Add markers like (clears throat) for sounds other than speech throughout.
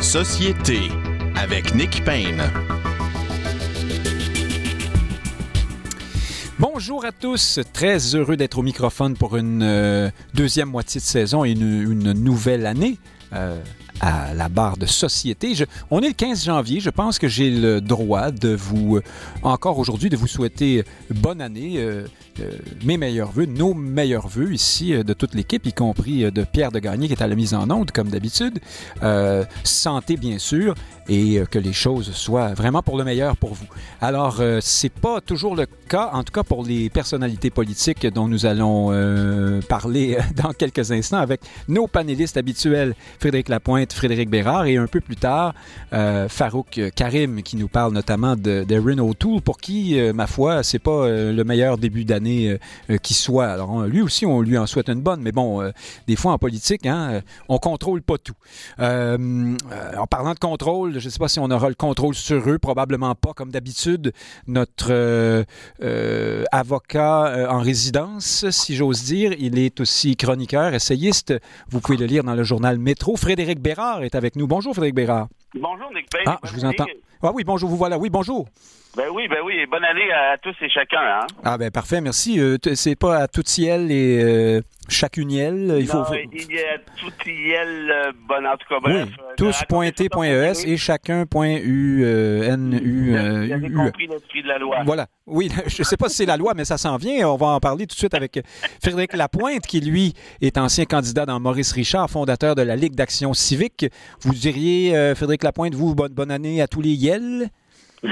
Société avec Nick Payne. Bonjour à tous, très heureux d'être au microphone pour une euh, deuxième moitié de saison et une, nouvelle année. Euh, à la barre de société. On est le 15 janvier. Je pense que j'ai le droit de vous, euh, encore aujourd'hui, de vous souhaiter bonne année, euh, euh, mes meilleurs voeux, nos meilleurs voeux ici de toute l'équipe, y compris de Pierre de Gagné qui est à la mise en onde, comme d'habitude. Santé, bien sûr, et que les choses soient vraiment pour le meilleur pour vous. Alors, c'est pas toujours le cas, en tout cas pour les personnalités politiques dont nous allons parler (laughs) dans quelques instants avec nos panélistes habituels, Frédéric Lapointe, Frédéric Bérard, et un peu plus tard, euh, Farouk Karim, qui nous parle notamment de, de Tool, pour qui, euh, ma foi, c'est pas euh, le meilleur début d'année qui soit. Alors, on- lui aussi, on lui en souhaite une bonne, mais bon, des fois en politique, hein, on contrôle pas tout. En parlant de contrôle, je ne sais pas si on aura le contrôle sur eux, probablement pas, comme d'habitude. Notre avocat en résidence, si j'ose dire, il est aussi chroniqueur, essayiste. Vous pouvez le lire dans le journal Métro. Frédéric Bérard est avec nous. Bonjour, Frédéric Bérard. Bonjour, Nick Payne. Ah, Bonne je vous année. entends. Ah oui, bonjour, vous voilà. Oui, bonjour. Ben oui, ben oui. et Bonne année à tous et chacun. Hein? Ah ben parfait, merci. Euh, c'est pas à tout ciel et euh, chacuniel. Il faut. Non, il y a tout est le bon, en tout cas, bref. oui, euh, tous T ES votre et chacun U euh, N U Vous euh, avez U- compris l'esprit de la loi. Voilà. Oui, (laughs) je ne sais pas si c'est la loi, mais ça s'en vient. On va en parler tout de suite avec Frédéric Lapointe, qui, lui, est ancien candidat dans Maurice Richard, fondateur de la Ligue d'action civique. Vous diriez, euh, Frédéric Lapointe, vous, bonne, bonne année à tous les Yel? (laughs)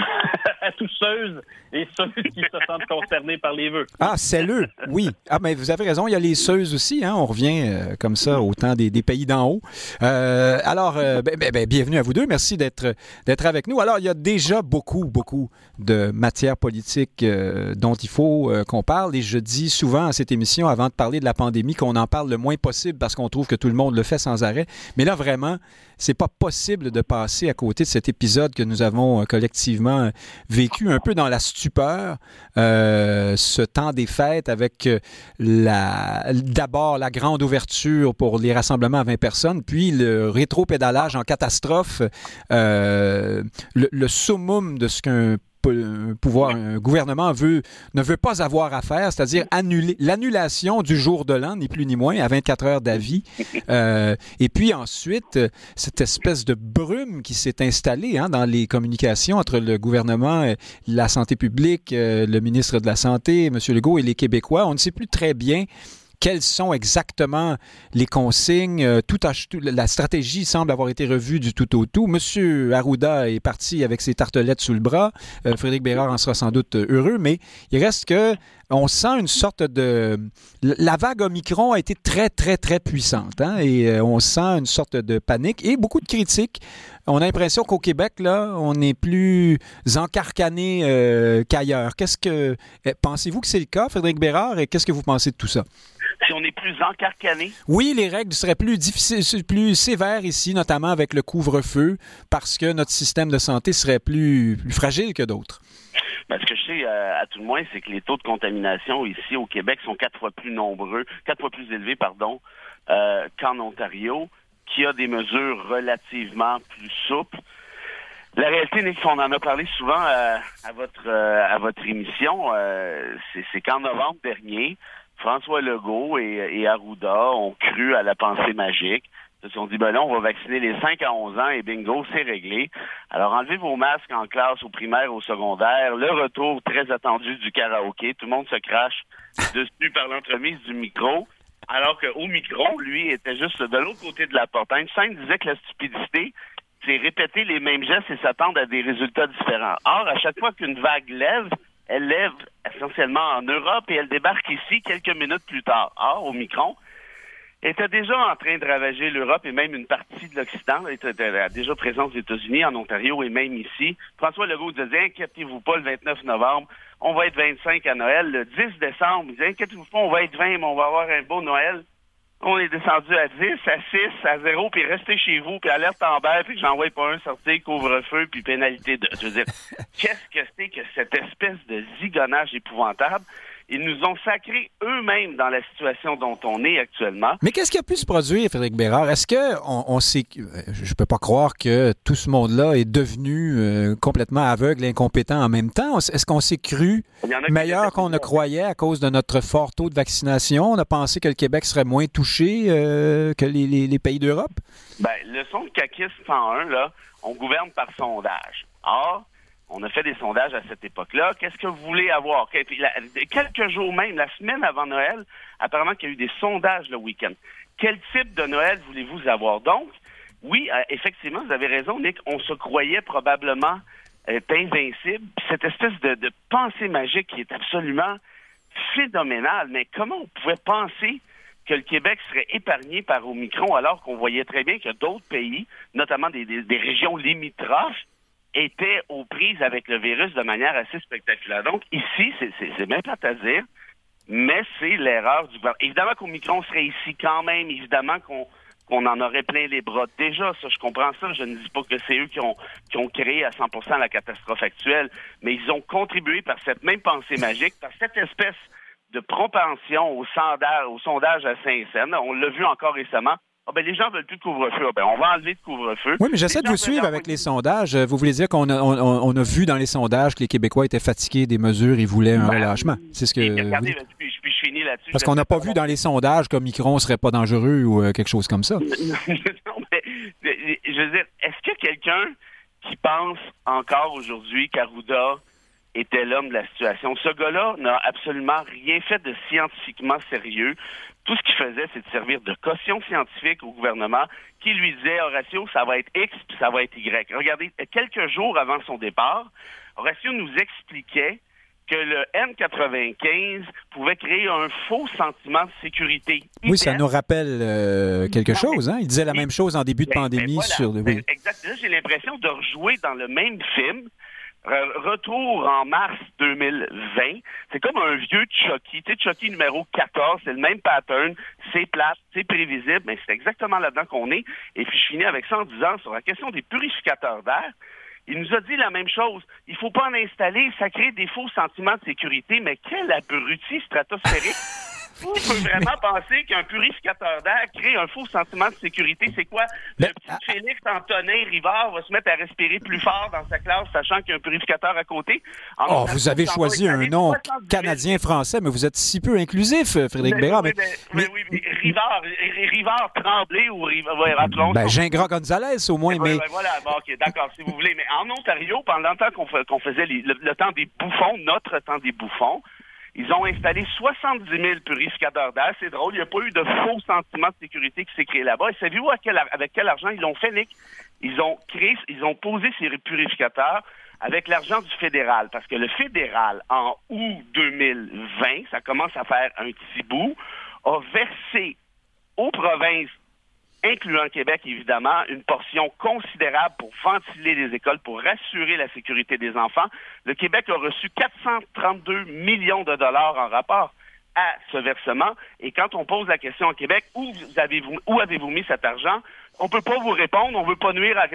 à tous ceux et ceux qui se sentent concernés par les vœux. Ah, c'est le, oui. Ah, mais vous avez raison, il y a les Seuses aussi, hein? on revient euh, comme ça au temps des, pays d'en haut. Euh, alors, euh, ben, ben, ben, bienvenue à vous deux, merci d'être avec nous. Alors, il y a déjà beaucoup, beaucoup de matières politiques dont il faut qu'on parle, et je dis souvent à cette émission, avant de parler de la pandémie, qu'on en parle le moins possible parce qu'on trouve que tout le monde le fait sans arrêt. Mais là, vraiment, c'est pas possible de passer à côté de cet épisode que nous avons collectivement vécu un peu dans la stupeur, euh, ce temps des fêtes avec euh, d'abord la grande ouverture pour les rassemblements à 20 personnes, puis le rétro-pédalage en catastrophe, euh, le, summum de ce qu'un pouvoir, un gouvernement veut, ne veut pas avoir à faire, c'est-à-dire annuler l'annulation du jour de l'an, ni plus ni moins, à 24 heures d'avis. (laughs) Euh, et puis ensuite, euh, cette espèce de brume qui s'est installée hein, dans les communications entre le gouvernement, euh, la santé publique, euh, le ministre de la Santé, M. Legault et les Québécois. On ne sait plus très bien quelles sont exactement les consignes? Euh, Tout la stratégie semble avoir été revue du tout au tout. Monsieur Arruda est parti avec ses tartelettes sous le bras. Euh, Frédéric Bérard en sera sans doute euh, heureux, mais il reste que on sent une sorte de... La vague Omicron a été très, très, très puissante. hein, et euh, on sent une sorte de panique et beaucoup de critiques. On a l'impression qu'au Québec, là, on est plus encarcané euh, qu'ailleurs. Qu'est-ce que... eh, Pensez-vous que c'est le cas, Frédéric Bérard, et qu'est-ce que vous pensez de tout ça? Si on est plus encarcané, Oui, les règles seraient plus difficiles, plus sévères ici, notamment avec le couvre-feu, parce que notre système de santé serait plus, plus fragile que d'autres. Ben, ce que je sais euh, à tout le moins, c'est que les taux de contamination ici au Québec sont quatre fois plus nombreux, quatre fois plus élevés, pardon, euh, qu'en Ontario, qui a des mesures relativement plus souples. La réalité, Nick, on en a parlé souvent euh, à votre euh, à votre émission, euh, c'est qu'en novembre dernier, François Legault et, et Arruda ont cru à la pensée magique. Ils se sont dit, ben là, on va vacciner les 5 à 11 ans et bingo, c'est réglé. Alors, enlevez vos masques en classe, au primaire, au secondaire. Le retour très attendu du karaoké. Tout le monde se crache (laughs) dessus par l'entremise du micro. Alors qu'au micro, lui, était juste de l'autre côté de la porte. Einstein disait que la stupidité, c'est répéter les mêmes gestes et s'attendre à des résultats différents. Or, à chaque fois qu'une vague lève, elle lève essentiellement en Europe et elle débarque ici quelques minutes plus tard. Or, au micron, était déjà en train de ravager l'Europe et même une partie de l'Occident. Était déjà présente aux États-Unis, en Ontario et même ici. François Legault disait, inquiétez-vous pas, le 29 novembre, on va être 25 à Noël. Le 10 décembre, il disait, inquiétez-vous pas, on va être 20, mais on va avoir un beau Noël. On est descendu à 10, à 6, à 0, puis restez chez vous, puis alerte en bas, puis que j'envoie pas un sortir, couvre-feu, puis pénalité de... Je veux dire, (laughs) qu'est-ce que c'est que cette espèce de zigonnage épouvantable? Ils nous ont sacrés eux-mêmes dans la situation dont on est actuellement. Mais qu'est-ce qui a pu se produire, Frédéric Bérard? Est-ce que on, on sait, je peux pas croire que tout ce monde-là est devenu euh, complètement aveugle et incompétent en même temps? Est-ce qu'on s'est cru meilleur qu'on ne croyait à cause de notre fort taux de vaccination? On a pensé que le Québec serait moins touché euh, que les, les, les pays d'Europe? Ben, le son de CACIS 101, là, on gouverne par sondage. Or, on a fait des sondages à cette époque-là. Qu'est-ce que vous voulez avoir? Quelques jours même, la semaine avant Noël, apparemment qu'il y a eu des sondages le week-end. Quel type de Noël voulez-vous avoir? Donc, oui, euh, effectivement, vous avez raison, Nick, on se croyait probablement euh, invincible. Cette espèce de, pensée magique qui est absolument phénoménale. Mais comment on pouvait penser que le Québec serait épargné par Omicron alors qu'on voyait très bien que d'autres pays, notamment des régions limitrophes, étaient aux prises avec le virus de manière assez spectaculaire. Donc ici, c'est même pas à dire, mais c'est l'erreur du gouvernement. Évidemment qu'Omicron serait ici quand même, évidemment qu'on qu'on en aurait plein les bras. Déjà, ça, je comprends ça. Je ne dis pas que c'est eux qui ont, qui ont créé à 100% la catastrophe actuelle, mais ils ont contribué par cette même pensée magique, par cette espèce de propension au sondage, au sondage à Saint-Saëns. On l'a vu encore récemment. Ah ben, les gens veulent plus de couvre-feu. Ah ben, on va enlever le couvre-feu. Oui, mais j'essaie de vous suivre avec les sondages. Vous voulez dire qu'on a, on, on, a vu dans les sondages que les Québécois étaient fatigués des mesures et voulaient un ben, relâchement? C'est ce que. regardez, puis, puis, je finis là-dessus. Parce qu'on n'a pas vu dans les sondages que Micron serait pas dangereux ou euh, quelque chose comme ça. (laughs) non, mais, je veux dire, est-ce que quelqu'un qui pense encore aujourd'hui qu'Arruda était l'homme de la situation? Ce gars-là n'a absolument rien fait de scientifiquement sérieux. Tout ce qu'il faisait, c'est de servir de caution scientifique au gouvernement qui lui disait, Horatio, ça va être X puis ça va être Y. Regardez, quelques jours avant son départ, Horatio nous expliquait que le N95 pouvait créer un faux sentiment de sécurité. Oui, ça nous rappelle euh, quelque chose. Hein? Il disait la même chose en début de ben, ben pandémie. Ben voilà, sur le... oui. Exact. j'ai l'impression de rejouer dans le même film retour en mars 2020. C'est comme un vieux Chucky. Tu sais, Chucky numéro 14, c'est le même pattern, c'est plat, c'est prévisible, mais c'est exactement là-dedans qu'on est. Et puis je finis avec ça en disant sur la question des purificateurs d'air. Il nous a dit la même chose. Il faut pas en installer, ça crée des faux sentiments de sécurité, mais quel abruti stratosphérique! (laughs) (laughs) Vous pouvez vraiment penser qu'un purificateur d'air crée un faux sentiment de sécurité. C'est quoi? Le petit ah, Félix Antonin Rivard va se mettre à respirer plus fort dans sa classe, sachant qu'il y a un purificateur à côté. oh, vous avez choisi un nom canadien-français, mais vous êtes si peu inclusif, Frédéric mais, Bérard. Mais, mais, oui, mais Rivard, Rivard Tremblay ou Rivard, ouais, rappelons. Ben, Gingras Gonzalez, au moins, mais... voilà, bon, OK, d'accord, si vous voulez. Mais en Ontario, pendant le temps qu'on qu faisait les, le, le temps des bouffons, notre temps des bouffons, ils ont installé 70 000 purificateurs d'air. C'est drôle, il n'y a pas eu de faux sentiment de sécurité qui s'est créé là-bas. Et savez-vous avec quel argent ils l'ont fait, Nick? Ils ont créé, ils ont posé ces purificateurs avec l'argent du fédéral. Parce que le fédéral, en août 2020, ça commence à faire un petit bout, a versé aux provinces incluant Québec, évidemment, une portion considérable pour ventiler les écoles, pour rassurer la sécurité des enfants. Le Québec a reçu 432 millions de dollars en rapport à ce versement. Et quand on pose la question au Québec, où avez-vous où avez-vous mis cet argent? On peut pas vous répondre, on veut pas nuire à,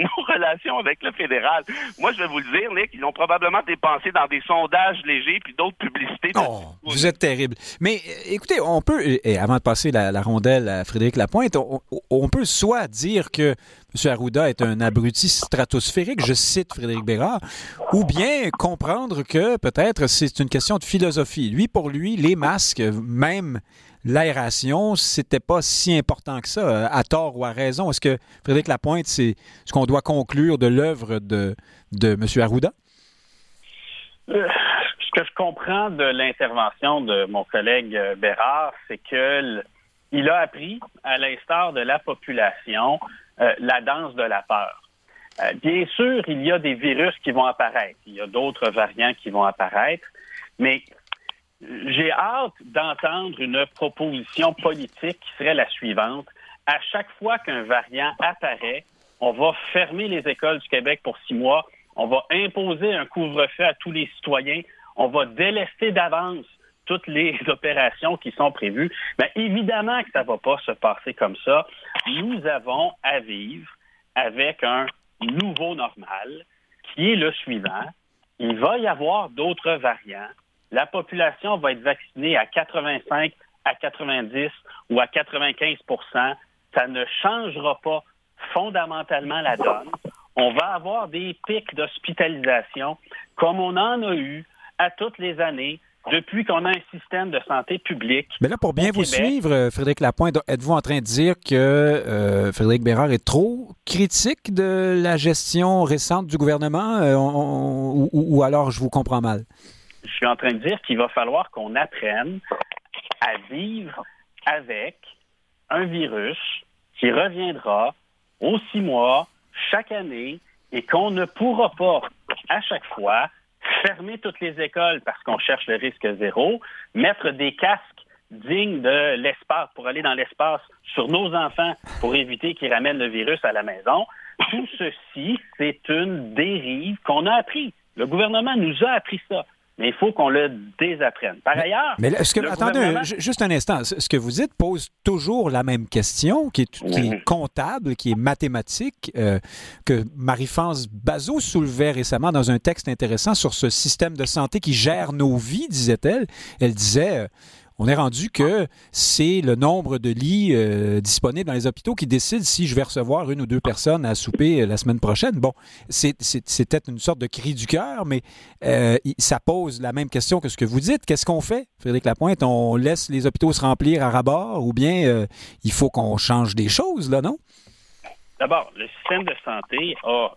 nos (laughs) relations avec le fédéral. Moi, je vais vous le dire, Nick, ils l'ont probablement dépensé dans des sondages légers puis d'autres publicités. Oh, vous êtes terrible. Mais euh, écoutez, on peut, et avant de passer la, la rondelle à Frédéric Lapointe, on, on, peut soit dire que M. Arruda est un abruti stratosphérique, je cite Frédéric Bérard, ou bien comprendre que peut-être c'est une question de philosophie. Lui, pour lui, les masques, même l'aération, c'était pas si important que ça, à tort ou à raison. Est-ce que Frédéric Lapointe, c'est ce qu'on doit conclure de l'œuvre de, de M. Arruda? Euh, ce que je comprends de l'intervention de mon collègue Bérard, c'est que il a appris, à l'instar de la population, euh, la danse de la peur. Euh, bien sûr, il y a des virus qui vont apparaître, il y a d'autres variants qui vont apparaître, mais j'ai hâte d'entendre une proposition politique qui serait la suivante. À chaque fois qu'un variant apparaît, on va fermer les écoles du Québec pour six mois, on va imposer un couvre-feu à tous les citoyens, on va délester d'avance toutes les (laughs) opérations qui sont prévues. Mais évidemment que ça ne va pas se passer comme ça. Nous avons à vivre avec un nouveau normal qui est le suivant. Il va y avoir d'autres variants la population va être vaccinée à 85, à 90 ou à 95% ça ne changera pas fondamentalement la donne. On va avoir des pics d'hospitalisation comme on en a eu à toutes les années depuis qu'on a un système de santé publique. Mais là, pour bien vous suivre, euh, Frédéric Lapointe, êtes-vous en train de dire que euh, Frédéric Bérard est trop critique de la gestion récente du gouvernement euh, ou, alors je vous comprends mal? Je suis en train de dire qu'il va falloir qu'on apprenne à vivre avec un virus qui reviendra aux six mois, chaque année, et qu'on ne pourra pas, à chaque fois, fermer toutes les écoles parce qu'on cherche le risque zéro, mettre des casques dignes de l'espace pour aller dans l'espace sur nos enfants pour éviter qu'ils ramènent le virus à la maison. Tout ceci, c'est une dérive qu'on a appris. Le gouvernement nous a appris ça mais il faut qu'on le désapprenne. Par ailleurs. Mais que, attendez, juste un instant. Ce que vous dites pose toujours la même question, qui est, comptable, qui est mathématique, euh, que Marie-France Bazot soulevait récemment dans un texte intéressant sur ce système de santé qui gère nos vies, disait-elle. Elle disait. Euh, on est rendu que c'est le nombre de lits euh, disponibles dans les hôpitaux qui décide si je vais recevoir une ou deux personnes à souper euh, la semaine prochaine. Bon, c'était une sorte de cri du cœur, mais euh, ça pose la même question que ce que vous dites. Qu'est-ce qu'on fait, Frédéric Lapointe? On laisse les hôpitaux se remplir à rabord ou bien il faut qu'on change des choses, là, non? D'abord, le système de santé a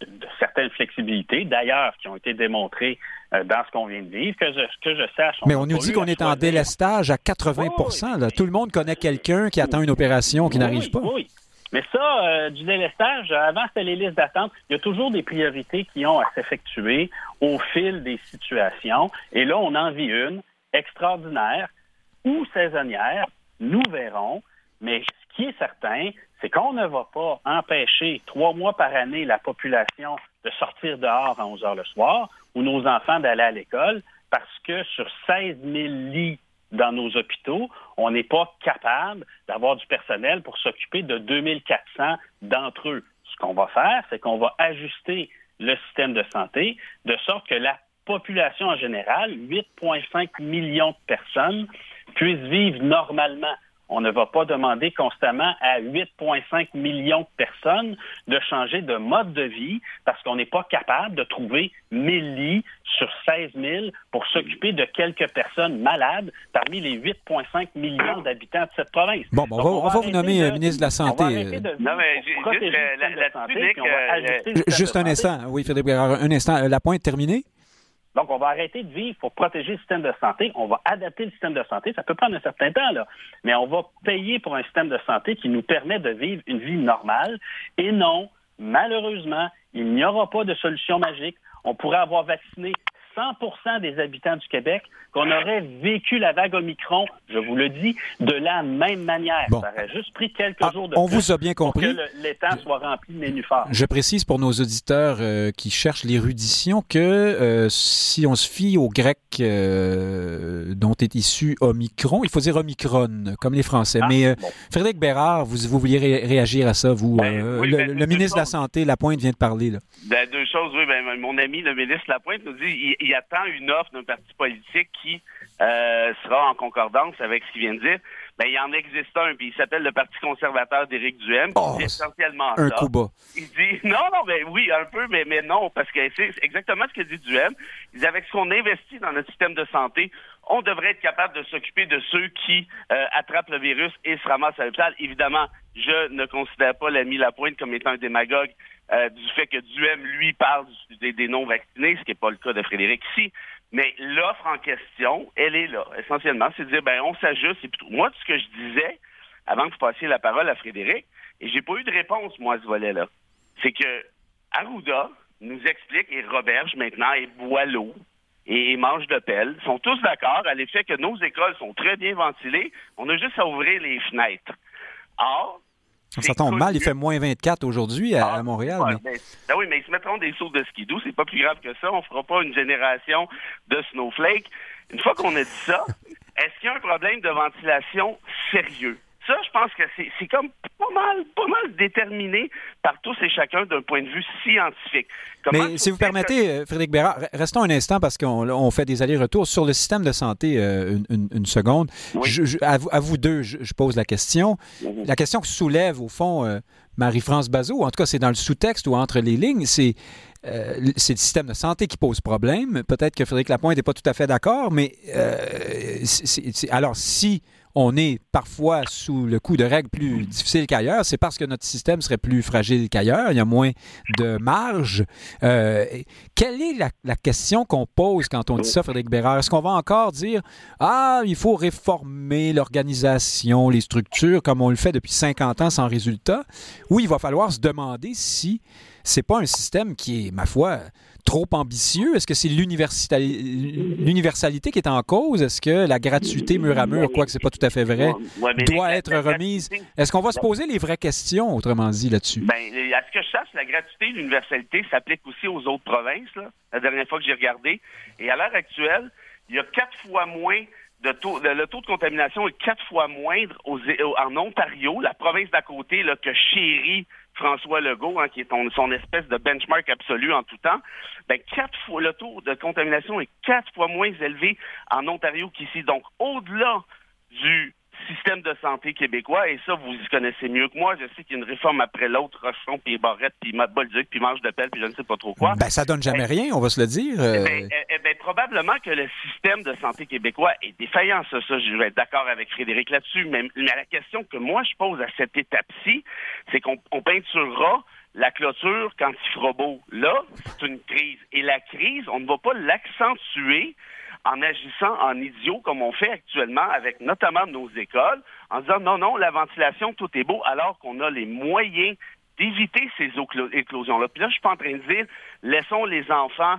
de certaines flexibilités, d'ailleurs, qui ont été démontrées dans ce qu'on vient de vivre, que je, que je sache. Mais on nous dit qu'on est en délestage à 80% Tout le monde connaît quelqu'un qui attend une opération qui n'arrive pas. Oui. Mais ça, euh, du délestage, avant c'était les listes d'attente, il y a toujours des priorités qui ont à s'effectuer au fil des situations. Et là, on en vit une extraordinaire ou saisonnière, nous verrons. Mais ce qui est certain, c'est qu'on ne va pas empêcher trois mois par année la population de sortir dehors à 11 heures le soir ou nos enfants d'aller à l'école parce que sur 16 000 lits dans nos hôpitaux, on n'est pas capable d'avoir du personnel pour s'occuper de 2400 d'entre eux. Ce qu'on va faire, c'est qu'on va ajuster le système de santé de sorte que la population en général, 8,5 millions de personnes, puisse vivre normalement on ne va pas demander constamment à 8,5 millions de personnes de changer de mode de vie parce qu'on n'est pas capable de trouver 1000 lits sur 16 000 pour s'occuper de quelques personnes malades parmi les 8,5 millions d'habitants de cette province. Bon, on, va, vous nommer euh, ministre de la Santé. non, mais juste, un instant. Oui, Philippe un instant. Euh, la pointe terminée? Donc, on va arrêter de vivre pour protéger le système de santé. On va adapter le système de santé. Ça peut prendre un certain temps, là. Mais on va payer pour un système de santé qui nous permet de vivre une vie normale. Et non, malheureusement, il n'y aura pas de solution magique. On pourrait avoir vacciné 100 des habitants du Québec qu'on aurait vécu la vague Omicron, je vous le dis, de la même manière. Ça aurait juste pris quelques ah, jours de On vous a bien compris. Pour que l'étang soit rempli de nénuphars. Je précise pour nos auditeurs euh, qui cherchent l'érudition que euh, si on se fie au grec euh, dont est issu Omicron, il faut dire Omicron, comme les Français. Ah, Mais Frédéric Bérard, vous, vous vouliez réagir à ça, vous. Ben, le, ben, ministre de la Santé, Lapointe, vient de parler. Là. Ben, deux choses, oui. mon ami, le ministre Lapointe, nous dit il attend une offre d'un parti politique qui euh, sera en concordance avec ce qu'il vient de dire. Ben, il en existe un, puis il s'appelle le Parti conservateur d'Éric Duhem, oh, essentiellement un Coup bas. Il dit, (laughs) non, non, ben oui, un peu, mais, mais non, parce que c'est exactement ce que dit Duhem. Il dit, avec ce qu'on investit dans notre système de santé, on devrait être capable de s'occuper de ceux qui euh, attrapent le virus et se ramassent à l'hôpital. Évidemment, je ne considère pas l'ami Lapointe comme étant un démagogue euh, du fait que Duhem, lui, parle des, non-vaccinés, ce qui n'est pas le cas de Frédéric ici. Mais l'offre en question, elle est là. Essentiellement, c'est de dire, ben, on s'ajuste. Et moi, ce que je disais, avant que vous passiez la parole à Frédéric, et j'ai pas eu de réponse, moi, à ce volet-là, c'est que Arruda nous explique, et Roberge maintenant, et Boileau, et, Mange de Pelle, sont tous d'accord à l'effet que nos écoles sont très bien ventilées. On a juste à ouvrir les fenêtres. Or, ça tombe mal, il fait moins 24 aujourd'hui à, ah, Montréal. Ben, ben oui, mais ils se mettront des sauts de ski doux, c'est pas plus grave que ça. On fera pas une génération de snowflakes. Une fois qu'on a dit ça, (laughs) est-ce qu'il y a un problème de ventilation sérieux? Ça, je pense que c'est comme pas mal, pas mal déterminé par tous et chacun d'un point de vue scientifique. Mais si vous permettez, euh, Frédéric Bérard, restons un instant parce qu'on fait des allers-retours sur le système de santé euh, une, seconde. à, vous, deux, je, pose la question. La question que soulève, au fond, euh, Marie-France Bazot, en tout cas, c'est dans le sous-texte ou entre les lignes, c'est c'est le système de santé qui pose problème. Peut-être que Frédéric Lapointe n'est pas tout à fait d'accord, mais alors si on est parfois sous le coup de règles plus difficiles qu'ailleurs, c'est parce que notre système serait plus fragile qu'ailleurs, il y a moins de marge. Euh, quelle est la, question qu'on pose quand on dit ça, Frédéric Bérard? Est-ce qu'on va encore dire Ah, il faut réformer l'organisation, les structures, comme on le fait depuis 50 ans sans résultat? Ou il va falloir se demander si c'est pas un système qui est, ma foi, trop ambitieux? Est-ce que c'est l'universalité qui est en cause? Est-ce que la gratuité mur à mur, quoique c'est pas tout à fait vrai, doit être remise? Est-ce qu'on va se poser les vraies questions, autrement dit, là-dessus? Ben, à ce que je sache, la gratuité et l'universalité s'applique aussi aux autres provinces, la dernière fois que j'ai regardé. Et à l'heure actuelle, il y a quatre fois moins de taux, le taux de contamination est quatre fois moindre en Ontario, la province d'à côté, là, que chérit François Legault, hein, qui est son espèce de benchmark absolu en tout temps, ben, quatre fois, le taux de contamination est quatre fois moins élevé en Ontario qu'ici. Donc, au-delà du système de santé québécois, et ça, vous y connaissez mieux que moi. Je sais qu'il y a une réforme après l'autre, Rochon, puis Barrette, puis Bolduc, puis Mange de Pelle, puis je ne sais pas trop quoi. Ben, ça donne jamais rien, on va se le dire. Eh ben, eh, eh ben, probablement que le système de santé québécois est défaillant, ça, ça je vais être d'accord avec Frédéric là-dessus, mais, la question que moi, je pose à cette étape-ci, c'est qu'on peinturera la clôture quand il fera beau. Là, c'est une crise. Et la crise, on ne va pas l'accentuer en agissant en idiot comme on fait actuellement avec notamment nos écoles, en disant non, non, la ventilation, tout est beau, alors qu'on a les moyens d'éviter ces éclosions-là. Puis là, je suis pas en train de dire laissons les enfants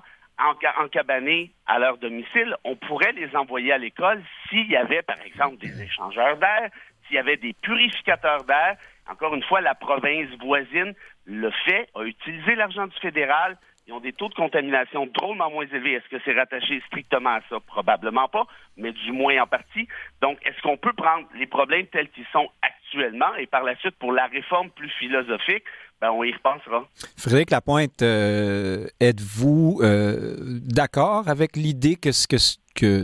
encabanés à leur domicile. On pourrait les envoyer à l'école s'il y avait, par exemple, des échangeurs d'air, s'il y avait des purificateurs d'air. Encore une fois, la province voisine le fait, a utilisé l'argent du fédéral, ils ont des taux de contamination drôlement moins élevés. Est-ce que c'est rattaché strictement à ça? Probablement pas, mais du moins en partie. Donc, est-ce qu'on peut prendre les problèmes tels qu'ils sont actuellement et par la suite, pour la réforme plus philosophique, ben, on y repensera. Frédéric Lapointe, euh, êtes-vous euh, d'accord avec l'idée que,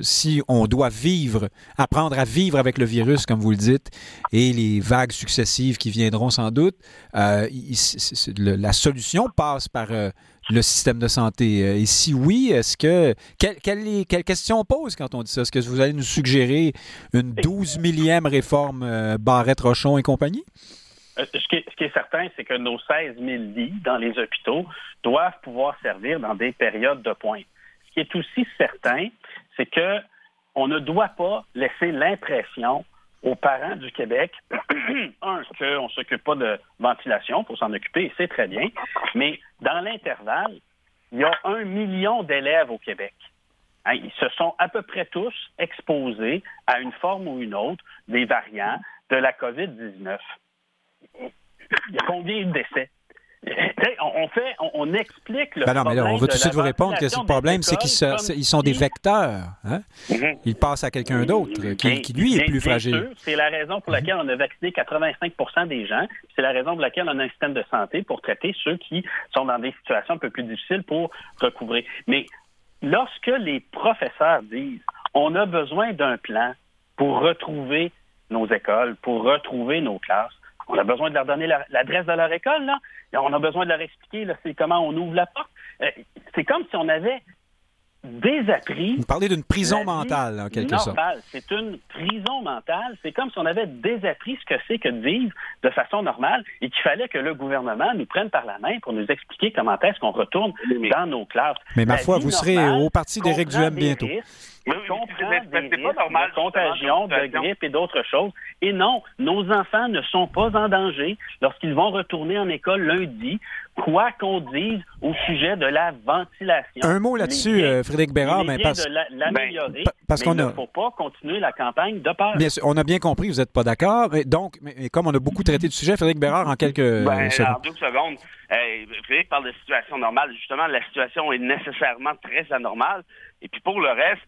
si on doit vivre, apprendre à vivre avec le virus, comme vous le dites, et les vagues successives qui viendront sans doute, euh, la solution passe par le système de santé? Euh, et si oui, est-ce que. Quelle, quelle, question on pose quand on dit ça? Est-ce que vous allez nous suggérer une 12 millième réforme euh, Barrette-Rochon et compagnie? Euh, ce, qui est, certain, c'est que nos 16 000 lits dans les hôpitaux doivent pouvoir servir dans des périodes de pointe. Ce qui est aussi certain, c'est que on ne doit pas laisser l'impression aux parents du Québec, (clears throat) un, qu'on ne s'occupe pas de ventilation, pour s'en occuper, c'est très bien, mais dans l'intervalle, il y a un million d'élèves au Québec. Hein, ils se sont à peu près tous exposés à une forme ou une autre des variants de la COVID-19. Il y a combien de décès? On fait, on, explique le ben non, mais là, on veut tout de suite vous répondre que le problème, c'est qu'ils sont des vecteurs. Hein? Mhm. Ils passent à quelqu'un d'autre qui, lui, est plus fragile. C'est la raison pour laquelle on a vacciné 85% des gens. C'est la raison pour laquelle on a un système de santé pour traiter ceux qui sont dans des situations un peu plus difficiles pour recouvrir. Mais lorsque les professeurs disent on a besoin d'un plan pour retrouver nos écoles, pour retrouver nos classes, on a besoin de leur donner l'adresse de leur école, là. On a besoin de leur expliquer là, comment on ouvre la porte. Euh, c'est comme si on avait désappris. Vous parlez d'une prison mentale, en quelque sorte. C'est une prison mentale. C'est comme si on avait désappris ce que c'est que de vivre de façon normale et qu'il fallait que le gouvernement nous prenne par la main pour nous expliquer comment est-ce qu'on retourne dans nos classes. Mais ma foi, vous serez au parti d'Éric Duhem bientôt. Oui, des pas normal, de contagion, de grippe et d'autres choses. Et non, nos enfants ne sont pas en danger lorsqu'ils vont retourner en école lundi, quoi qu'on dise au sujet de la ventilation. Un mot là-dessus, euh, Frédéric Bérard, mais parce, de l'améliorer. Ben, parce qu'on ne faut pas continuer la campagne de peur. Bien sûr, on a bien compris, vous n'êtes pas d'accord. Donc, mais, comme on a beaucoup traité du sujet, Frédéric Bérard, en quelques ben, secondes. En deux secondes. Frédéric parle de situation normale. Justement, la situation est nécessairement très anormale. Et puis pour le reste,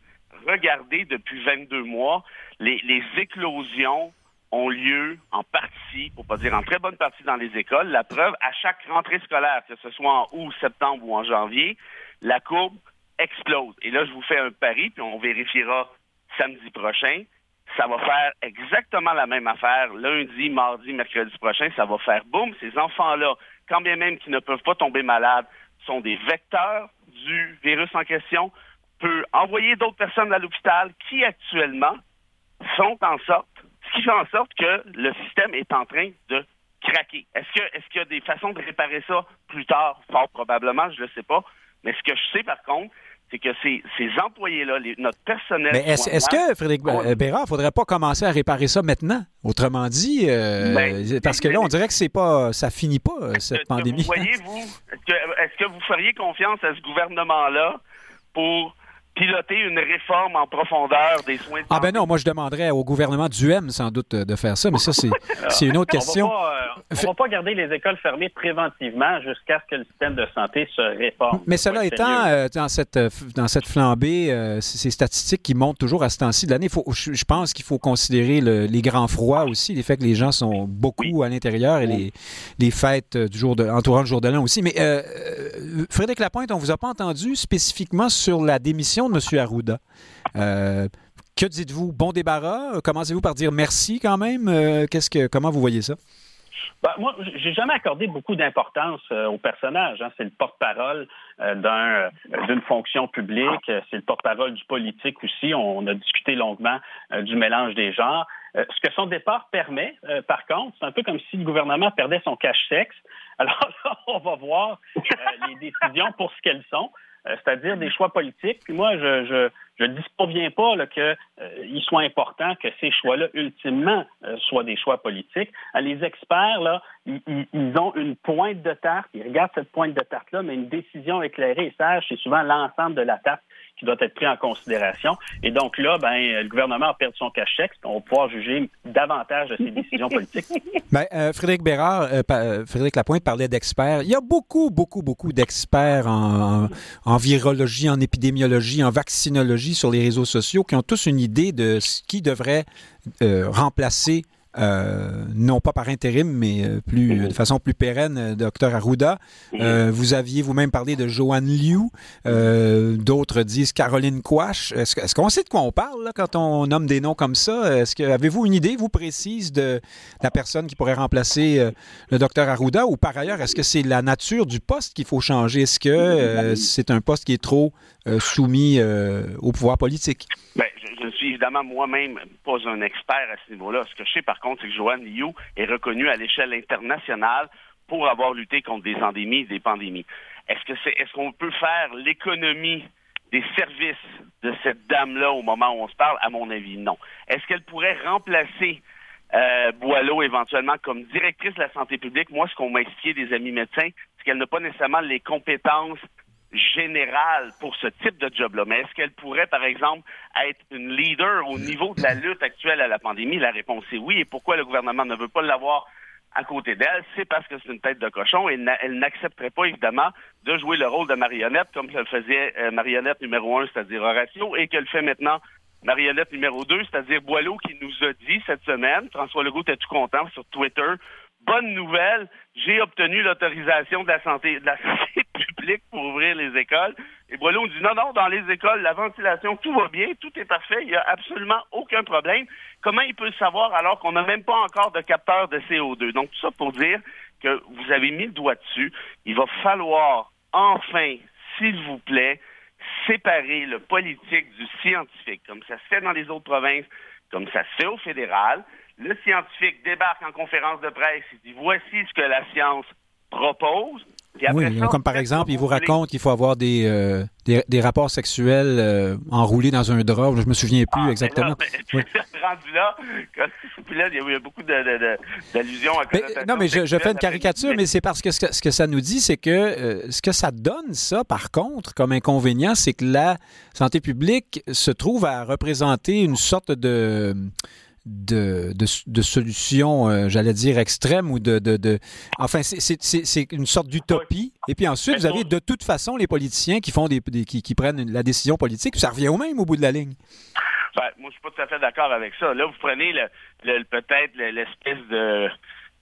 regardez depuis 22 mois les, éclosions ont lieu en partie, pour pas dire en très bonne partie dans les écoles. La preuve, à chaque rentrée scolaire, que ce soit en août, septembre ou en janvier, la courbe explose. Et là, je vous fais un pari, puis on vérifiera samedi prochain. Ça va faire exactement la même affaire lundi, mardi, mercredi prochain. Ça va faire boum. Ces enfants-là, quand bien même qu'ils ne peuvent pas tomber malades, sont des vecteurs du virus en question, peut envoyer d'autres personnes à l'hôpital qui actuellement sont en sorte ce qui fait en sorte que le système est en train de craquer. Est-ce que est-ce qu'il y a des façons de réparer ça plus tard? Fort probablement, je ne le sais pas. Mais ce que je sais par contre, c'est que ces, ces employés-là, notre personnel. Mais est-ce est que, Frédéric Bérard, il ne faudrait pas commencer à réparer ça maintenant? Autrement dit, euh, ben, parce que là, on dirait que c'est pas ça finit pas, cette pandémie. Voyez-vous, est-ce que vous feriez confiance à ce gouvernement-là pour piloter une réforme en profondeur des soins de santé. Ah ben non, moi je demanderais au gouvernement du M sans doute de faire ça, mais ça c'est (laughs) une autre question. On ne va, pas garder les écoles fermées préventivement jusqu'à ce que le système de santé se réforme. Mais cela étant, euh, dans, cette, euh, dans cette flambée, euh, ces statistiques qui montent toujours à ce temps-ci de l'année, je pense qu'il faut considérer les grands froids aussi, les faits que les gens sont beaucoup à l'intérieur et les, les fêtes du jour de, entourant le jour de l'an aussi. Mais Frédéric Lapointe, on ne vous a pas entendu spécifiquement sur la démission de M. Arruda. Euh, que dites-vous? Bon débarras? Commencez-vous par dire merci quand même? Euh, qu'est-ce que, comment vous voyez ça? Ben, moi, j'ai jamais accordé beaucoup d'importance euh, au personnage. Hein. C'est le porte-parole d'une fonction publique, c'est le porte-parole du politique aussi. On, a discuté longuement du mélange des genres. ce que son départ permet, par contre, c'est un peu comme si le gouvernement perdait son cache-sexe. Alors (laughs) là, on va voir les décisions pour ce qu'elles sont. Euh, c'est-à-dire des choix politiques. Puis moi, je je, je disconviens pas qu'il euh, soit important que ces choix-là, ultimement, euh, soient des choix politiques. les experts, ils, ils, ont une pointe de tarte, ils regardent cette pointe de tarte-là, mais une décision éclairée et sage, c'est souvent l'ensemble de la tarte qui doit être pris en considération. Et donc là, ben, le gouvernement a perdu son cache on va pouvoir juger davantage de ses (laughs) décisions politiques. Ben, euh, Frédéric Bérard, euh, euh, Frédéric Lapointe parlait d'experts. Il y a beaucoup, beaucoup, beaucoup d'experts en, en, virologie, en épidémiologie, en vaccinologie sur les réseaux sociaux qui ont tous une idée de ce qui devrait remplacer euh, non pas par intérim, mais euh, plus de façon plus pérenne, euh, docteur Arruda. vous aviez vous-même parlé de Joanne Liu. D'autres disent Caroline Quash. Est-ce, qu'on sait de quoi on parle quand on nomme des noms comme ça? Est-ce que avez-vous une idée, vous, précise de la personne qui pourrait remplacer le docteur Arruda? Ou par ailleurs, est-ce que c'est la nature du poste qu'il faut changer? Est-ce que c'est un poste qui est trop soumis au pouvoir politique? Bien, je ne suis évidemment moi-même pas un expert à ce niveau-là. Ce que je sais par contre, c'est que Joanne Liu est reconnue à l'échelle internationale pour avoir lutté contre des endémies, des pandémies. Est-ce que c'est est-ce qu'on peut faire l'économie des services de cette dame-là au moment où on se parle? À mon avis, non. Est-ce qu'elle pourrait remplacer euh, Boileau éventuellement comme directrice de la santé publique? Moi, ce qu'on m'a expliqué des amis médecins, c'est qu'elle n'a pas nécessairement les compétences générale pour ce type de job-là. Mais est-ce qu'elle pourrait, par exemple, être une leader au niveau de la lutte actuelle à la pandémie? La réponse est oui. Et pourquoi le gouvernement ne veut pas l'avoir à côté d'elle? C'est parce que c'est une tête de cochon et elle n'accepterait pas, évidemment, de jouer le rôle de marionnette comme le faisait euh, marionnette numéro un, c'est-à-dire Horatio, et qu'elle fait maintenant marionnette numéro deux, c'est-à-dire Boileau qui nous a dit cette semaine, François Legault était tout content sur Twitter, bonne nouvelle, j'ai obtenu l'autorisation de la santé, de la (laughs) santé publique pour ouvrir les écoles. Et Boileau dit non, non, dans les écoles, la ventilation, tout va bien, tout est parfait, il n'y a absolument aucun problème. Comment il peut le savoir alors qu'on n'a même pas encore de capteur de CO2? Donc, tout ça pour dire que vous avez mis le doigt dessus. Il va falloir enfin, s'il vous plaît, séparer le politique du scientifique, comme ça se fait dans les autres provinces, comme ça se fait au fédéral le scientifique débarque en conférence de presse et dit voici ce que la science propose. oui, comme par exemple, il vous raconte qu'il faut avoir des, euh, des, rapports sexuels euh, enroulés dans un drap. Je me souviens plus ah, exactement. Mais (laughs) rendu là, puis là, il y a beaucoup d'allusions à Non, mais je, fais une caricature, mais c'est parce que ce, que ce, que ça nous dit, c'est que euh, ce que ça donne, ça, par contre, comme inconvénient, c'est que la santé publique se trouve à représenter une sorte de de, de, solutions, euh, j'allais dire, extrêmes ou de... de, Enfin, c'est une sorte d'utopie. Et puis ensuite, vous avez de toute façon les politiciens qui font des, qui, qui, prennent la décision politique. Ça revient au même au bout de la ligne. Ben, moi, je suis pas tout à fait d'accord avec ça. Là, vous prenez le, le peut-être l'espèce de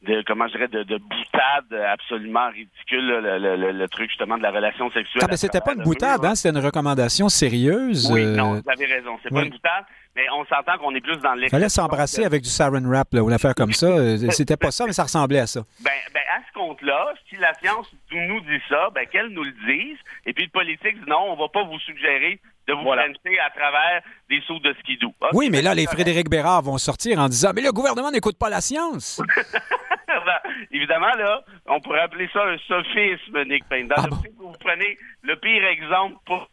de comment je dirais de, de boutade absolument ridicule le, le, le, truc justement de la relation sexuelle. Ah, mais c'était pas une boutade, hein? C'était une recommandation sérieuse. Oui, non, vous avez raison. C'est pas une boutade, mais on s'entend qu'on est plus dans Il fallait s'embrasser avec du saran wrap ou une affaire comme ça. (laughs) C'était pas ça, mais ça ressemblait à ça. Ben, ben à ce compte-là, si la science nous dit ça, ben qu'elle nous le dise. Et puis le politique dit non, on va pas vous suggérer de vous voilà. à travers des sauts de skidoo. oui, mais là, les Frédéric Bérard vont sortir en disant Mais le gouvernement n'écoute pas la science. (laughs) ben, évidemment, là, on pourrait appeler ça un sophisme, Nick Payne. Dans Ah le bon? vous prenez le pire exemple pour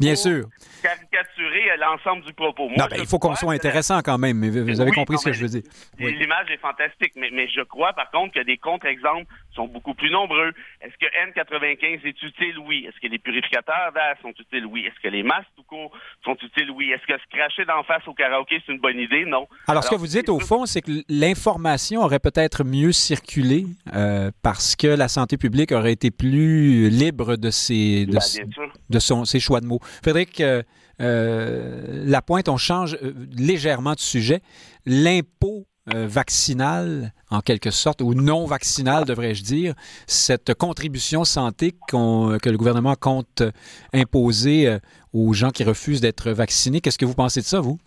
Bien sûr. caricaturer l'ensemble du propos. Moi, Non, ben, il faut qu'on soit intéressant quand même. Mais vous avez Oui, compris non, ce que je veux dire. Oui. L'image est fantastique, mais, mais je crois par contre que des contre-exemples sont beaucoup plus nombreux. Est-ce que N95 est utile? Oui. Est-ce que les purificateurs d'air sont utiles? Oui. Est-ce que les masques tout court sont utiles? Oui. Est-ce que se cracher d'en face au karaoké, c'est une bonne idée? Non. Alors, ce que vous dites, au fond, c'est que l'information aurait peut-être mieux circulé euh, parce que la santé publique aurait été plus libre de ses, de, Ben, sûr. de son, ses choix de mots. Frédéric euh, euh, Lapointe, on change euh, légèrement de sujet. L'impôt vaccinal, en quelque sorte, ou non vaccinal, devrais-je dire, cette contribution santé que le gouvernement compte imposer aux gens qui refusent d'être vaccinés. Qu'est-ce que vous pensez de ça, vous?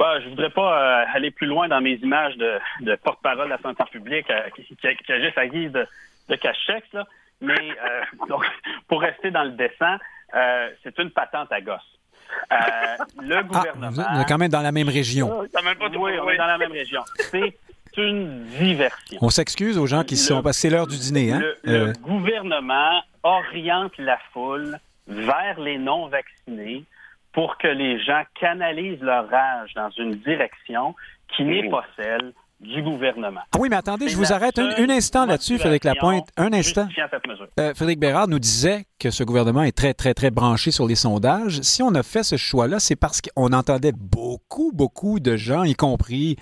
Ben, je voudrais pas aller plus loin dans mes images de, porte-parole de la santé publique qui, qui, agissent à guise de, de cache-chèque. Mais (laughs) pour rester dans le dessin, euh, c'est une patente à gosse. Euh, (laughs) le Ah, gouvernement. vous êtes quand même dans la même région. Ça même pas tout oui, on oui. est dans la même région. C'est une diversion. On s'excuse aux gens qui Le- sont... C'est l'heure du dîner, hein? Le, le Euh, gouvernement oriente la foule vers les non-vaccinés pour que les gens canalisent leur rage dans une direction qui n'est pas celle du gouvernement. Ah oui, mais attendez, je vous arrête un, instant là-dessus, Frédéric Lapointe. Un instant. Euh, Frédéric Bérard nous disait que ce gouvernement est très, très, très branché sur les sondages. Si on a fait ce choix-là, c'est parce qu'on entendait beaucoup, beaucoup de gens, y compris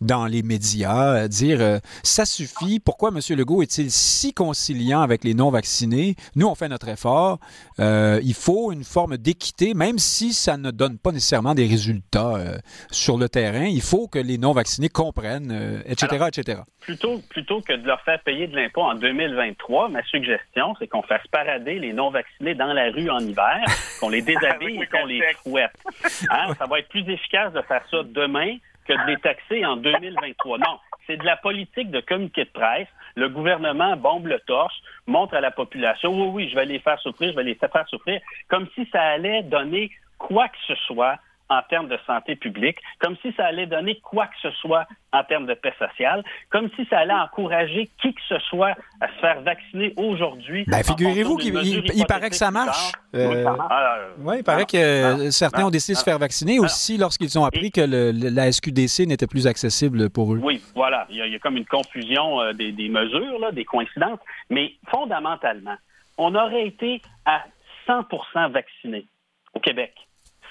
dans les médias, euh, dire euh, ça suffit. Pourquoi M. Legault est-il si conciliant avec les non-vaccinés? Nous, on fait notre effort. Euh, il faut une forme d'équité, même si ça ne donne pas nécessairement des résultats sur le terrain. Il faut que les non-vaccinés comprennent, euh, etc., Alors, etc. Plutôt, plutôt que de leur faire payer de l'impôt en 2023, ma suggestion, c'est qu'on fasse parader les non-vaccinés dans la rue en hiver, (laughs) qu'on les déshabille et qu'on les fouette. Hein? Ça va être plus efficace de faire ça demain que de les taxer en 2023. Non, c'est de la politique de communiqué de presse. Le gouvernement bombe le torse, montre à la population, oui, oui, je vais les faire souffrir, je vais les faire souffrir, comme si ça allait donner quoi que ce soit en termes de santé publique, comme si ça allait donner quoi que ce soit en termes de paix sociale, comme si ça allait encourager qui que ce soit à se faire vacciner aujourd'hui. Ben, en figurez-vous qu'il il- mesure il paraît que ça marche. Euh, Oui, ça marche. Ah, il paraît non, que non, certains non, ont décidé de se faire vacciner aussi lorsqu'ils ont appris Et- que le- la SQDC n'était plus accessible pour eux. Oui, voilà. Il y a, il y a comme une confusion euh, des, des mesures, là, des coïncidences. Mais fondamentalement, on aurait été à 100% vaccinés au Québec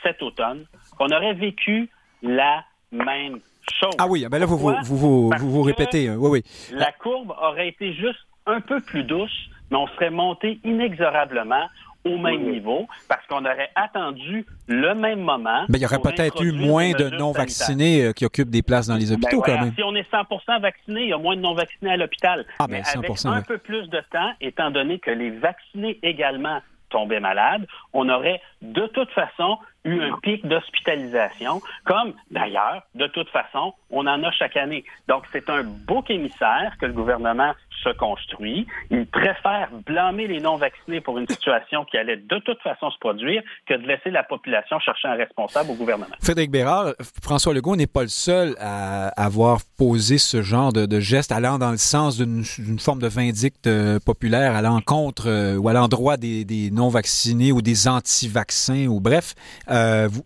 cet automne. On aurait vécu la même chose. Ah oui, ben là, vous vous, Pourquoi? vous, vous, Parce vous, vous que répétez. hein. Oui, oui. La courbe aurait été juste un peu plus douce, mais on serait monté inexorablement au même niveau parce qu'on aurait attendu le même moment. Ben, il y aurait peut-être eu moins de non-vaccinés euh, qui occupent des places dans les Ben hôpitaux voilà, quand même. Si on est 100% vacciné, il y a moins de non-vaccinés à l'hôpital. Ah, ben, Mais 100%, avec un ouais. peu plus de temps, étant donné que les vaccinés également tombaient malades, on aurait de toute façon eu un pic d'hospitalisation, comme d'ailleurs, de toute façon, on en a chaque année. Donc, c'est un bouc émissaire que le gouvernement se construit. Il préfère blâmer les non-vaccinés pour une situation qui allait de toute façon se produire que de laisser la population chercher un responsable au gouvernement. Frédéric Bérard, François Legault n'est pas le seul à avoir posé ce genre de, de geste allant dans le sens d'une forme de vindicte euh, populaire à l'encontre euh, ou à l'endroit des, non-vaccinés ou des anti-vaccins ou bref,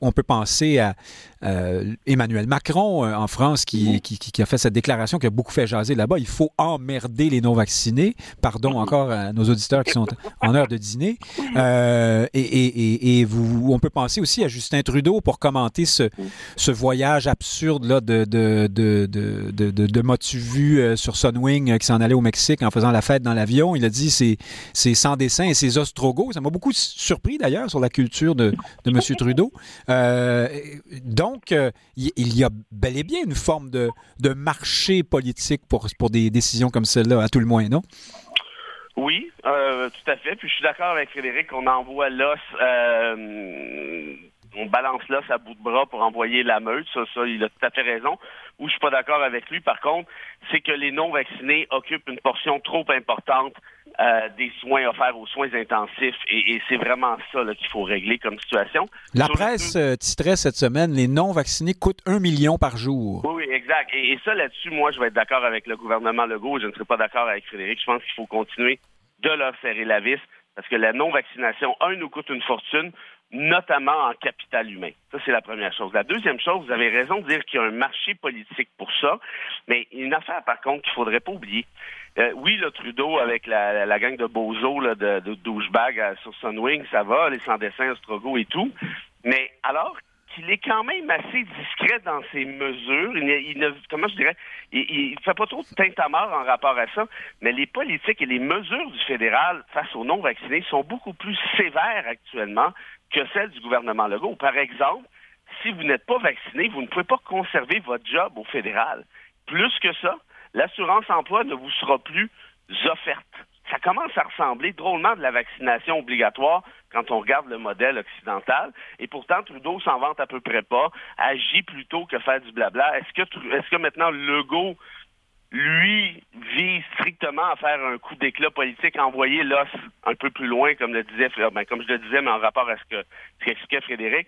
on peut penser à Emmanuel Macron en France qui, qui, a fait cette déclaration qui a beaucoup fait jaser là-bas. Il faut emmerder les non-vaccinés. Pardon encore à nos auditeurs qui sont (laughs) en heure de dîner. et, et, vous, on peut penser aussi à Justin Trudeau pour commenter ce, ce voyage absurde là, de, de, de, de, de, de m'as-tu vu sur Sunwing qui s'en allait au Mexique en faisant la fête dans l'avion. Il a dit c'est, c'est sans dessin et c'est ostrogoths. Ça m'a beaucoup surpris d'ailleurs sur la culture de, de M. Trudeau. Euh, donc, euh, il y a bel et bien une forme de, marché politique pour, pour des décisions comme celle-là, à tout le moins, non? Oui, euh, tout à fait. Puis je suis d'accord avec Frédéric qu'on envoie l'os, on balance l'os à bout de bras pour envoyer la meute. Ça, ça, il a tout à fait raison où je suis pas d'accord avec lui, par contre, c'est que les non-vaccinés occupent une portion trop importante euh, des soins offerts aux soins intensifs. Et, c'est vraiment ça qu'il faut régler comme situation. La presse euh, titrait cette semaine, les non-vaccinés coûtent un million par jour. Oui, oui exact. Et, ça, là-dessus, moi, je vais être d'accord avec le gouvernement Legault. Je ne serai pas d'accord avec Frédéric. Je pense qu'il faut continuer de leur serrer la vis parce que la non-vaccination, un, nous coûte une fortune notamment en capital humain. Ça, c'est la première chose. La deuxième chose, vous avez raison de dire qu'il y a un marché politique pour ça, mais une affaire, par contre, qu'il ne faudrait pas oublier. Euh, oui, le Trudeau, avec la, gang de bozo là, de, de douchebag euh, sur Sunwing, ça va, les sans-dessins, Ostrogo et tout, mais alors il est quand même assez discret dans ses mesures. Il, ne, comment je dirais, il, ne fait pas trop de mort en rapport à ça, mais les politiques et les mesures du fédéral face aux non-vaccinés sont beaucoup plus sévères actuellement que celles du gouvernement Legault. Par exemple, si vous n'êtes pas vacciné, vous ne pouvez pas conserver votre job au fédéral. Plus que ça, l'assurance emploi ne vous sera plus offerte ça commence à ressembler drôlement de la vaccination obligatoire quand on regarde le modèle occidental. Et pourtant, Trudeau s'en vante à peu près pas, agit plutôt que faire du blabla. Est-ce que, est-ce que maintenant Legault, lui, vise strictement à faire un coup d'éclat politique, envoyer l'os un peu plus loin, comme le disait, ben, comme je le disais, mais en rapport à ce que ce qu'expliquait Frédéric?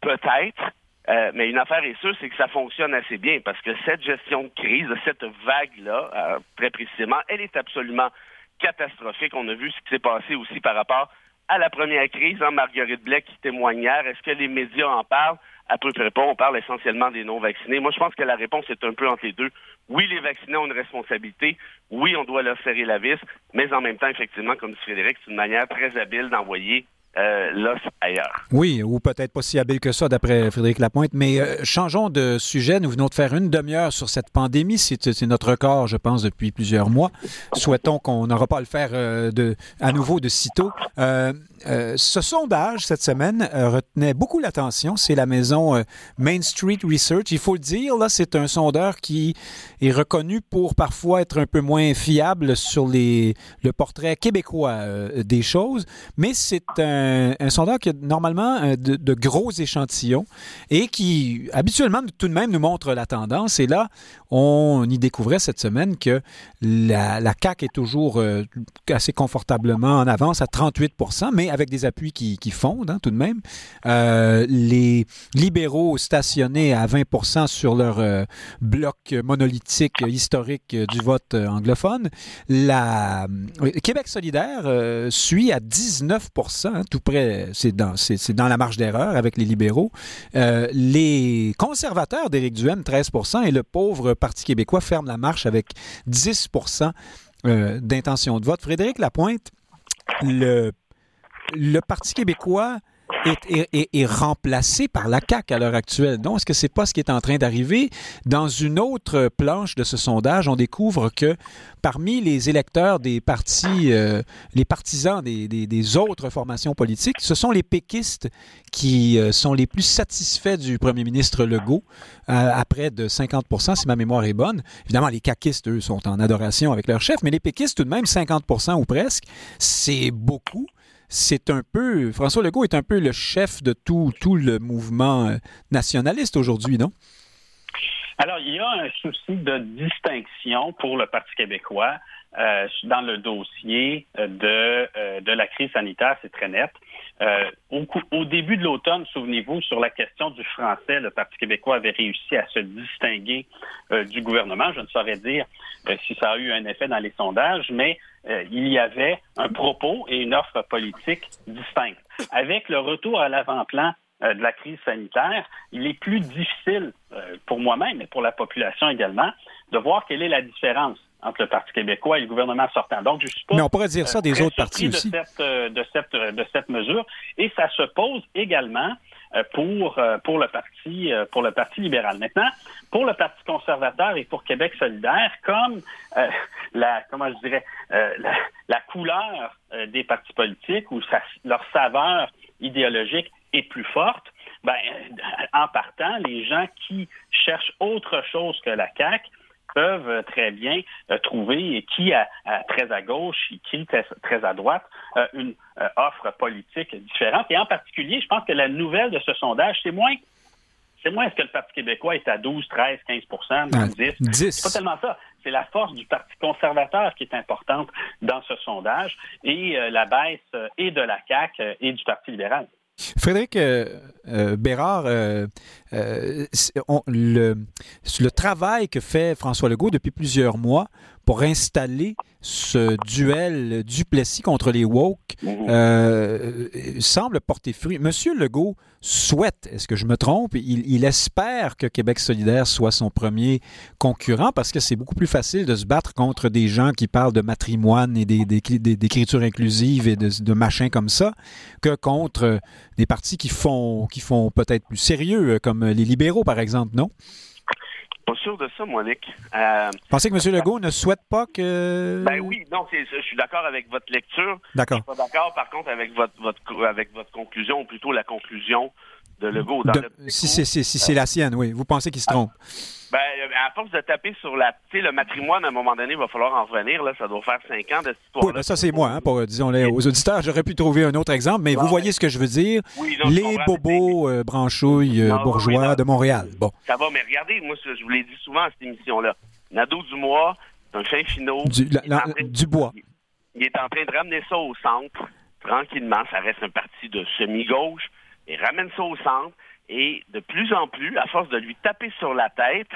Peut-être. Euh, mais une affaire est sûre, c'est que ça fonctionne assez bien parce que cette gestion de crise, cette vague-là, euh, très précisément, elle est absolument catastrophique. On a vu ce qui s'est passé aussi par rapport à la première crise. Hein, Marguerite Blais qui témoigne hier. Est-ce que les médias en parlent? À peu près pas. On parle essentiellement des non-vaccinés. Moi, je pense que la réponse est un peu entre les deux. Oui, les vaccinés ont une responsabilité. Oui, on doit leur serrer la vis. Mais en même temps, effectivement, comme dit Frédéric, c'est une manière très habile d'envoyer euh, là, ailleurs. Oui, ou peut-être pas si habile que ça, d'après Frédéric Lapointe. Mais euh, changeons de sujet. Nous venons de faire une demi-heure sur cette pandémie. C'est notre record, je pense, depuis plusieurs mois. Souhaitons qu'on n'aura pas à le faire euh, à nouveau de sitôt. Ce sondage cette semaine retenait beaucoup l'attention. C'est la maison Main Street Research. Il faut le dire, là, c'est un sondeur qui est reconnu pour parfois être un peu moins fiable sur les, le portrait québécois des choses, mais c'est un, sondeur qui a normalement de, de, gros échantillons et qui habituellement tout de même nous montre la tendance. Et là, on y découvrait cette semaine que la, la CAQ est toujours assez confortablement en avance à 38% mais avec des appuis qui, fondent hein, tout de même. Euh, les libéraux stationnés à 20% sur leur euh, bloc monolithique historique du vote anglophone. La Québec solidaire euh, suit à 19 hein, tout près, c'est dans, dans la marge d'erreur avec les libéraux. les conservateurs d'Éric Duhem, 13% et le pauvre Parti québécois ferme la marche avec 10% d'intention de vote. Frédéric Lapointe, le le Parti québécois est, remplacé par la CAQ à l'heure actuelle. Donc, est-ce que c'est pas ce qui est en train d'arriver? Dans une autre planche de ce sondage, on découvre que parmi les électeurs des partis, euh, les partisans des, autres formations politiques, ce sont les péquistes qui euh, sont les plus satisfaits du premier ministre Legault, euh, à près de 50% si ma mémoire est bonne. Évidemment, les caquistes, eux, sont en adoration avec leur chef, mais les péquistes, tout de même, 50% ou presque, c'est beaucoup c'est un peu. François Legault est un peu le chef de tout, tout le mouvement euh, nationaliste aujourd'hui, non? Alors, il y a un souci de distinction pour le Parti québécois euh, dans le dossier de, euh, de la crise sanitaire, c'est très net. Au, au, début de l'automne, souvenez-vous, sur la question du français, le Parti québécois avait réussi à se distinguer du gouvernement. Je ne saurais dire si ça a eu un effet dans les sondages, mais euh, il y avait un propos et une offre politique distincte. Avec le retour à l'avant-plan de la crise sanitaire, il est plus difficile pour moi-même et pour la population également de voir quelle est la différence entre le Parti québécois et le gouvernement sortant. Donc, je suis pas. Mais on pourrait dire ça des autres partis aussi. De cette, de, cette, de cette mesure. Et ça se pose également euh, pour, euh, pour, le parti, euh, pour le Parti libéral. Maintenant, pour le Parti conservateur et pour Québec solidaire, comme la, comment je dirais, la, couleur des partis politiques ou leur saveur idéologique est plus forte, ben, en partant, les gens qui cherchent autre chose que la CAQ peuvent euh, très bien euh, trouver qui à, très à gauche et qui très, très à droite euh, une offre politique différente. Et en particulier, je pense que la nouvelle de ce sondage, c'est moins c'est moins est-ce que le Parti québécois est à 12, 13, 15 10 10. C'est pas tellement ça. C'est la force du Parti conservateur qui est importante dans ce sondage et la baisse et de la CAQ et du Parti libéral. Frédéric euh, euh, Bérard, euh, le, le, travail que fait François Legault depuis plusieurs mois pour installer ce duel Duplessis contre les woke mhm. semble porter fruit. Monsieur Legault souhaite, est-ce que je me trompe, il, espère que Québec solidaire soit son premier concurrent parce que c'est beaucoup plus facile de se battre contre des gens qui parlent de matrimoine et d'écriture inclusive et de, de machins comme ça que contre des partis qui font, qui font peut-être plus sérieux, euh, comme les libéraux, par exemple, non? Pas sûr de ça, Monique. Euh, Pensez que M. Legault ne souhaite pas que. Ben oui, non, je suis d'accord avec votre lecture. D'accord. Je suis pas d'accord, par contre, avec votre, votre, avec votre conclusion, ou plutôt la conclusion de Legault. si c'est la sienne, oui. Vous pensez qu'il se trompe? Ben, à force de taper sur la, le matrimoine, à un moment donné, il va falloir en revenir. Là, ça doit faire cinq ans de cette histoire. Oui, ben ça c'est moi, hein, pour, disons les, aux auditeurs. J'aurais pu trouver un autre exemple, mais vous voyez ce que je veux dire. les bobos euh, branchouilles euh, bourgeois de Montréal. Bon. Ça va, mais regardez, moi, je vous l'ai dit souvent à cette émission-là. Nadeau Dumois, c'est un fin finot. Du, du bois. Il est en train de ramener ça au centre, tranquillement. Ça reste un parti de semi-gauche. Il ramène ça au centre. Et de plus en plus, à force de lui taper sur la tête,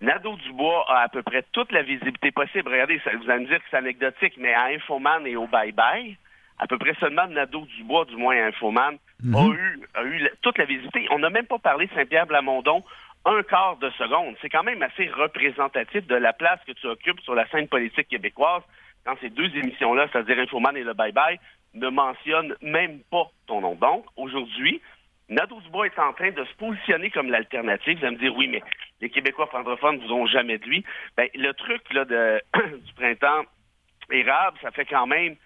Nadeau Dubois a à peu près toute la visibilité possible. Regardez, ça, vous allez me dire que c'est anecdotique, mais à Infoman et au Bye Bye, à peu près seulement Nadeau Dubois, du moins à Infoman, mhm. a eu, a eu toute la visibilité. On n'a même pas parlé de Saint-Pierre Blamondon un quart de seconde. C'est quand même assez représentatif de la place que tu occupes sur la scène politique québécoise quand ces deux émissions-là, c'est-à-dire Infoman et le Bye Bye, ne mentionnent même pas ton nom. Donc, aujourd'hui, Nadeau-Dubois est en train de se positionner comme l'alternative. Vous allez me dire, oui, mais les Québécois francophones ne vous ont jamais de lui. Ben, le truc là, de, (clears throat) du printemps érable, ça fait quand même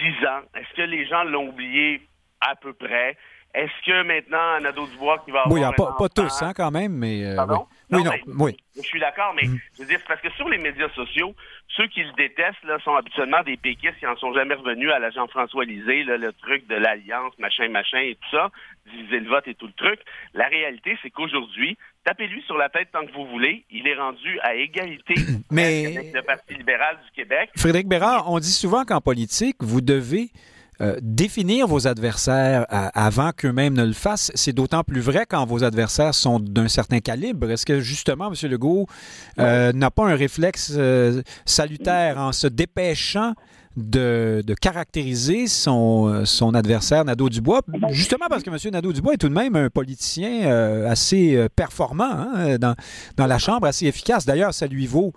dix ans. Est-ce que les gens l'ont oublié à peu près? Est-ce que maintenant, Nadeau-Dubois qui va avoir. Oui, pas, pas tous, hein, quand même, mais. Euh, Pardon? Oui, non, oui. Je suis d'accord, mais mm. je veux dire, c'est parce que sur les médias sociaux, ceux qui le détestent là, sont habituellement des péquistes qui en sont jamais revenus à la Jean-François Lisée, le truc de l'alliance, machin, machin et tout ça, diviser le vote et tout le truc. La réalité, c'est qu'aujourd'hui, tapez-lui sur la tête tant que vous voulez, il est rendu à égalité (coughs) avec le Parti libéral du Québec. Frédéric Bérard, on dit souvent qu'en politique, vous devez euh, définir vos adversaires avant qu'eux-mêmes ne le fassent, c'est d'autant plus vrai quand vos adversaires sont d'un certain calibre. Est-ce que justement, M. Legault euh, n'a pas un réflexe euh, salutaire en se dépêchant de, caractériser son, son adversaire Nadeau-Dubois, justement parce que M. Nadeau-Dubois est tout de même un politicien assez performant hein, dans, dans la Chambre, assez efficace. D'ailleurs, ça lui vaut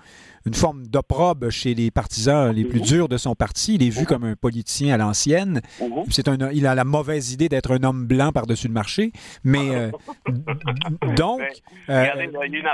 une forme d'opprobre chez les partisans les plus mhm. durs de son parti. Il est vu mhm. comme un politicien à l'ancienne. Mhm. C'est un, il a la mauvaise idée d'être un homme blanc par-dessus le marché. Mais euh, (laughs) donc, euh,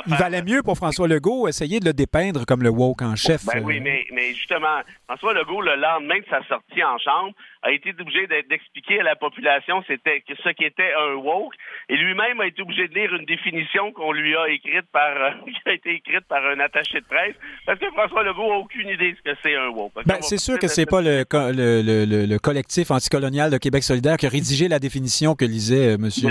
il valait mieux pour François Legault essayer de le dépeindre comme le woke en chef. Ben oui, mais, mais justement, François Legault, le lendemain de sa sortie en chambre, a été obligé d'expliquer à la population c'était ce qu'était un woke et lui-même a été obligé de lire une définition qu'on lui a écrite par (laughs) qui a été écrite par un attaché de presse parce que François Legault n'a aucune idée de ce que c'est un woke. Ben, c'est sûr que c'est pas le, le, le, le, collectif anticolonial de Québec solidaire qui a rédigé la définition que lisait euh, monsieur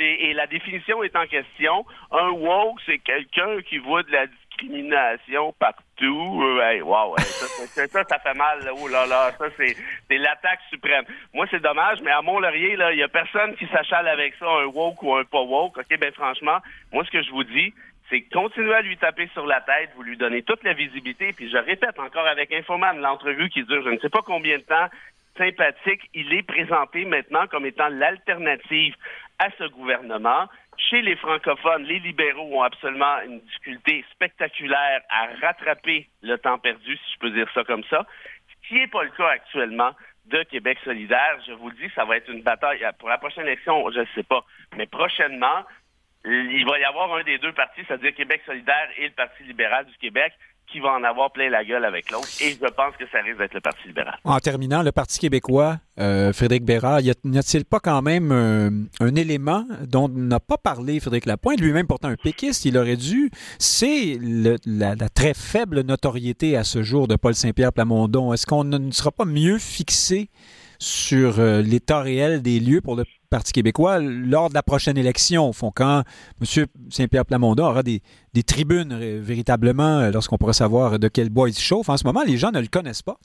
et, et la définition est en question. Un woke, c'est quelqu'un qui voit de la discrimination partout. Euh, wow, ça, ça, fait mal. Oh là là, ça, c'est, l'attaque suprême. Moi, c'est dommage, mais à Mont-Laurier, il n'y a personne qui s'achale avec ça, un woke ou un pas woke. OK, ben franchement, moi, ce que je vous dis, c'est continuer à lui taper sur la tête, vous lui donnez toute la visibilité, puis je répète encore avec Infoman, l'entrevue qui dure je ne sais pas combien de temps, sympathique. Il est présenté maintenant comme étant l'alternative à ce gouvernement. Chez les francophones, les libéraux ont absolument une difficulté spectaculaire à rattraper le temps perdu, si je peux dire ça comme ça, ce qui n'est pas le cas actuellement de Québec solidaire. Je vous le dis, ça va être une bataille. Pour la prochaine élection, je ne sais pas. Mais prochainement, il va y avoir un des deux partis, c'est-à-dire Québec solidaire et le Parti libéral du Québec, qui va en avoir plein la gueule avec l'autre. Et je pense que ça risque d'être le Parti libéral. En terminant, le Parti québécois, euh, Frédéric Bérard, n'y a-t-il pas quand même euh, un élément dont n'a pas parlé Frédéric Lapointe, lui-même pourtant un péquiste, il aurait dû, c'est la, très faible notoriété à ce jour de Paul Saint-Pierre Plamondon. Est-ce qu'on ne sera pas mieux fixé sur euh, l'état réel des lieux pour le Parti québécois lors de la prochaine élection, au fond, quand M. Saint-Pierre Plamondon aura des, tribunes euh, véritablement, euh, lorsqu'on pourra savoir de quel bois il se chauffe. En ce moment, les gens ne le connaissent pas.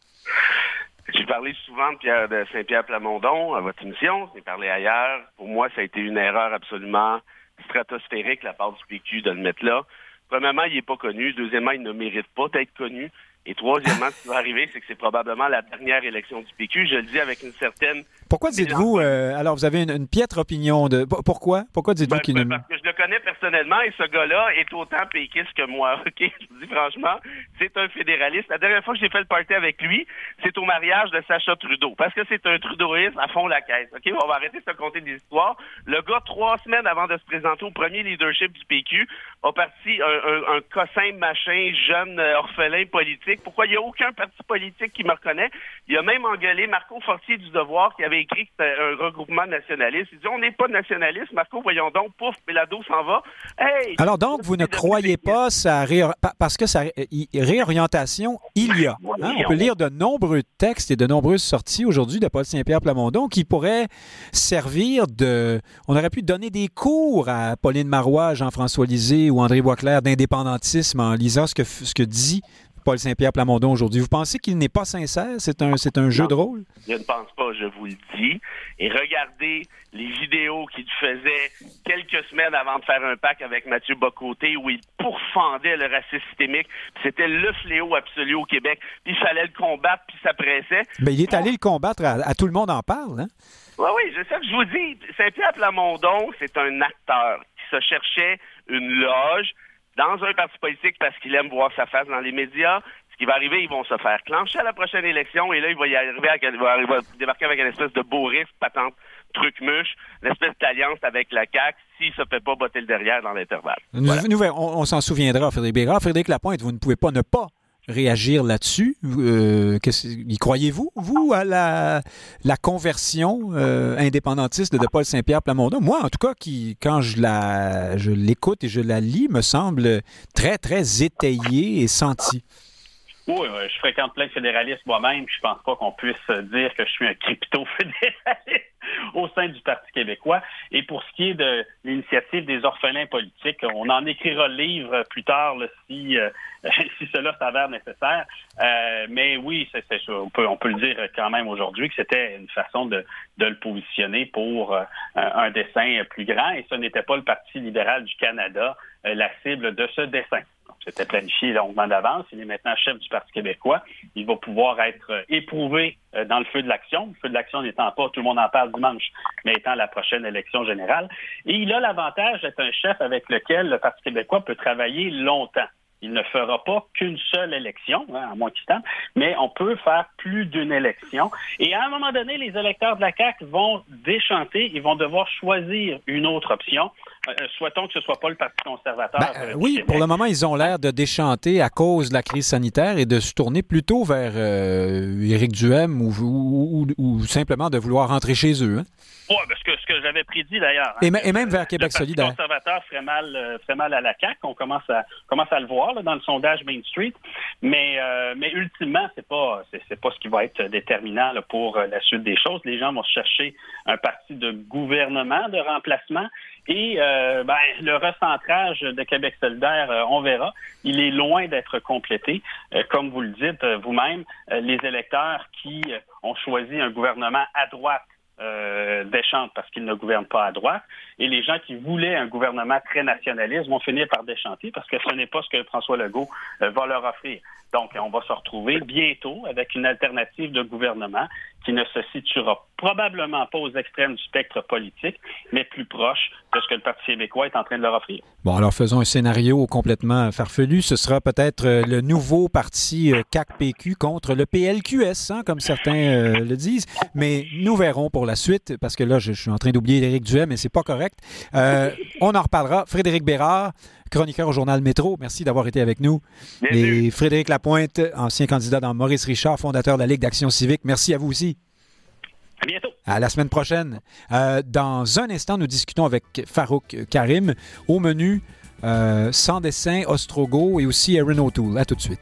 J'ai parlé souvent de, de Saint-Pierre Plamondon à votre émission. J'ai parlé ailleurs. Pour moi, ça a été une erreur absolument stratosphérique la part du PQ de le mettre là. Premièrement, il n'est pas connu. Deuxièmement, il ne mérite pas d'être connu. Et troisièmement, ce qui va arriver, c'est que c'est probablement la dernière élection du PQ. Je le dis avec une certaine pourquoi dites-vous, euh, alors vous avez une, piètre opinion de. Pourquoi? Pourquoi dites-vous ben, qu'il ben, Parce que je le connais personnellement et ce gars-là est autant péquiste que moi. (laughs) OK? Je vous dis franchement, c'est un fédéraliste. La dernière fois que j'ai fait le party avec lui, c'est au mariage de Sacha Trudeau. Parce que c'est un trudeauiste à fond la caisse. OK? On va arrêter de se compter des histoires. Le gars, trois semaines avant de se présenter au premier leadership du PQ, a parti un, un, cossin machin, jeune euh, orphelin politique. Pourquoi il n'y a aucun parti politique qui me reconnaît? Il a même engueulé Marco Fortier du Devoir qui avait écrit que c'était un regroupement nationaliste. Il dit on n'est pas nationaliste, Marco, voyons donc, pouf, Pelado s'en va. Alors donc, vous ne croyez pas ça parce que sa réorientation, il y a. Hein? On peut lire de nombreux textes et de nombreuses sorties aujourd'hui de Paul Saint-Pierre Plamondon qui pourraient servir de. On aurait pu donner des cours à Pauline Marois, Jean-François Lisée ou André Boisclair d'indépendantisme en lisant ce que, ce que dit Paul Saint-Pierre Plamondon aujourd'hui. Vous pensez qu'il n'est pas sincère? C'est un, c'est un jeu de rôle? Je ne pense pas, je vous le dis. Et regardez les vidéos qu'il faisait quelques semaines avant de faire un pacte avec Mathieu Bocoté où il pourfendait le racisme systémique. C'était le fléau absolu au Québec. Puis il fallait le combattre, puis ça pressait. Mais il est allé le combattre, à, tout le monde en parle, hein? Oui, oui, c'est ça que je vous dis. Saint-Pierre Plamondon, c'est un acteur qui se cherchait une loge, dans un parti politique parce qu'il aime voir sa face dans les médias. Ce qui va arriver, ils vont se faire clencher à la prochaine élection et là, il va y arriver, il va, débarquer avec une espèce de beau risque, patente, truc muche, une espèce d'alliance avec la CAQ s'il se fait pas botter le derrière dans l'intervalle. on, s'en souviendra, Frédéric Bérard. Frédéric Lapointe, vous ne pouvez pas ne pas réagir là-dessus? Euh, y croyez-vous, vous, à la, la conversion euh, indépendantiste de Paul Saint-Pierre Plamondon? Moi, en tout cas, qui, quand je la je l'écoute et je la lis, me semble très, très étayée et sentie. Oui, je fréquente plein de fédéralistes moi-même. Je pense pas qu'on puisse dire que je suis un crypto-fédéraliste (laughs) au sein du Parti québécois. Et pour ce qui est de l'initiative des orphelins politiques, on en écrira le livre plus tard si, euh, (laughs) si cela s'avère nécessaire. Euh, mais oui, c'est, on, peut, on peut le dire quand même aujourd'hui que c'était une façon de, de le positionner pour euh, un dessin plus grand. Et ce n'était pas le Parti libéral du Canada la cible de ce dessin. C'était planifié longuement d'avance. Il est maintenant chef du Parti québécois. Il va pouvoir être euh, éprouvé euh, dans le feu de l'action. Le feu de l'action n'étant pas, tout le monde en parle dimanche, mais étant la prochaine élection générale. Et il a l'avantage d'être un chef avec lequel le Parti québécois peut travailler longtemps. Il ne fera pas qu'une seule élection, hein, à moins qu'il mais on peut faire plus d'une élection. Et à un moment donné, les électeurs de la CAQ vont déchanter, ils vont devoir choisir une autre option. Euh, euh, souhaitons que ce ne soit pas le Parti conservateur. Ben, euh, oui, pour le moment, ils ont l'air de déchanter à cause de la crise sanitaire et de se tourner plutôt vers Éric Duhem ou, simplement de vouloir rentrer chez eux. Hein? Oui, parce que ce que j'avais prédit d'ailleurs. Hein, et, même vers Québec solidaire. Le conservateur ferait mal, ferait mal à la CAQ. On commence à, commence à le voir dans le sondage Main Street. Mais, mais ultimement, c'est pas, c'est, pas ce qui va être déterminant pour la suite des choses. Les gens vont chercher un parti de gouvernement de remplacement et euh, ben, le recentrage de Québec solidaire, euh, on verra, il est loin d'être complété. Euh, comme vous le dites vous-même, les électeurs qui ont choisi un gouvernement à droite euh, déchantent parce qu'ils ne gouvernent pas à droite. Et les gens qui voulaient un gouvernement très nationaliste vont finir par déchanter parce que ce n'est pas ce que François Legault euh, va leur offrir. Donc, on va se retrouver bientôt avec une alternative de gouvernement qui ne se situera probablement pas aux extrêmes du spectre politique, mais plus proche de ce que le Parti québécois est en train de leur offrir. Bon, alors faisons un scénario complètement farfelu. Ce sera peut-être euh, le nouveau parti euh, CAC-PQ contre le PLQS, hein, comme certains euh, le disent. Mais nous verrons pour la suite, parce que là, je, suis en train d'oublier Éric Duhem, mais c'est pas correct. on en reparlera. Frédéric Bérard, chroniqueur au journal Métro. Merci d'avoir été avec nous. Et Frédéric Lapointe, ancien candidat dans Maurice Richard, fondateur de la Ligue d'Action civique. Merci à vous aussi. À bientôt. À la semaine prochaine. Euh, dans un instant, nous discutons avec Farouk Karim au menu euh, Sans dessin, Ostrogo et aussi Aaron O'Toole. À tout de suite.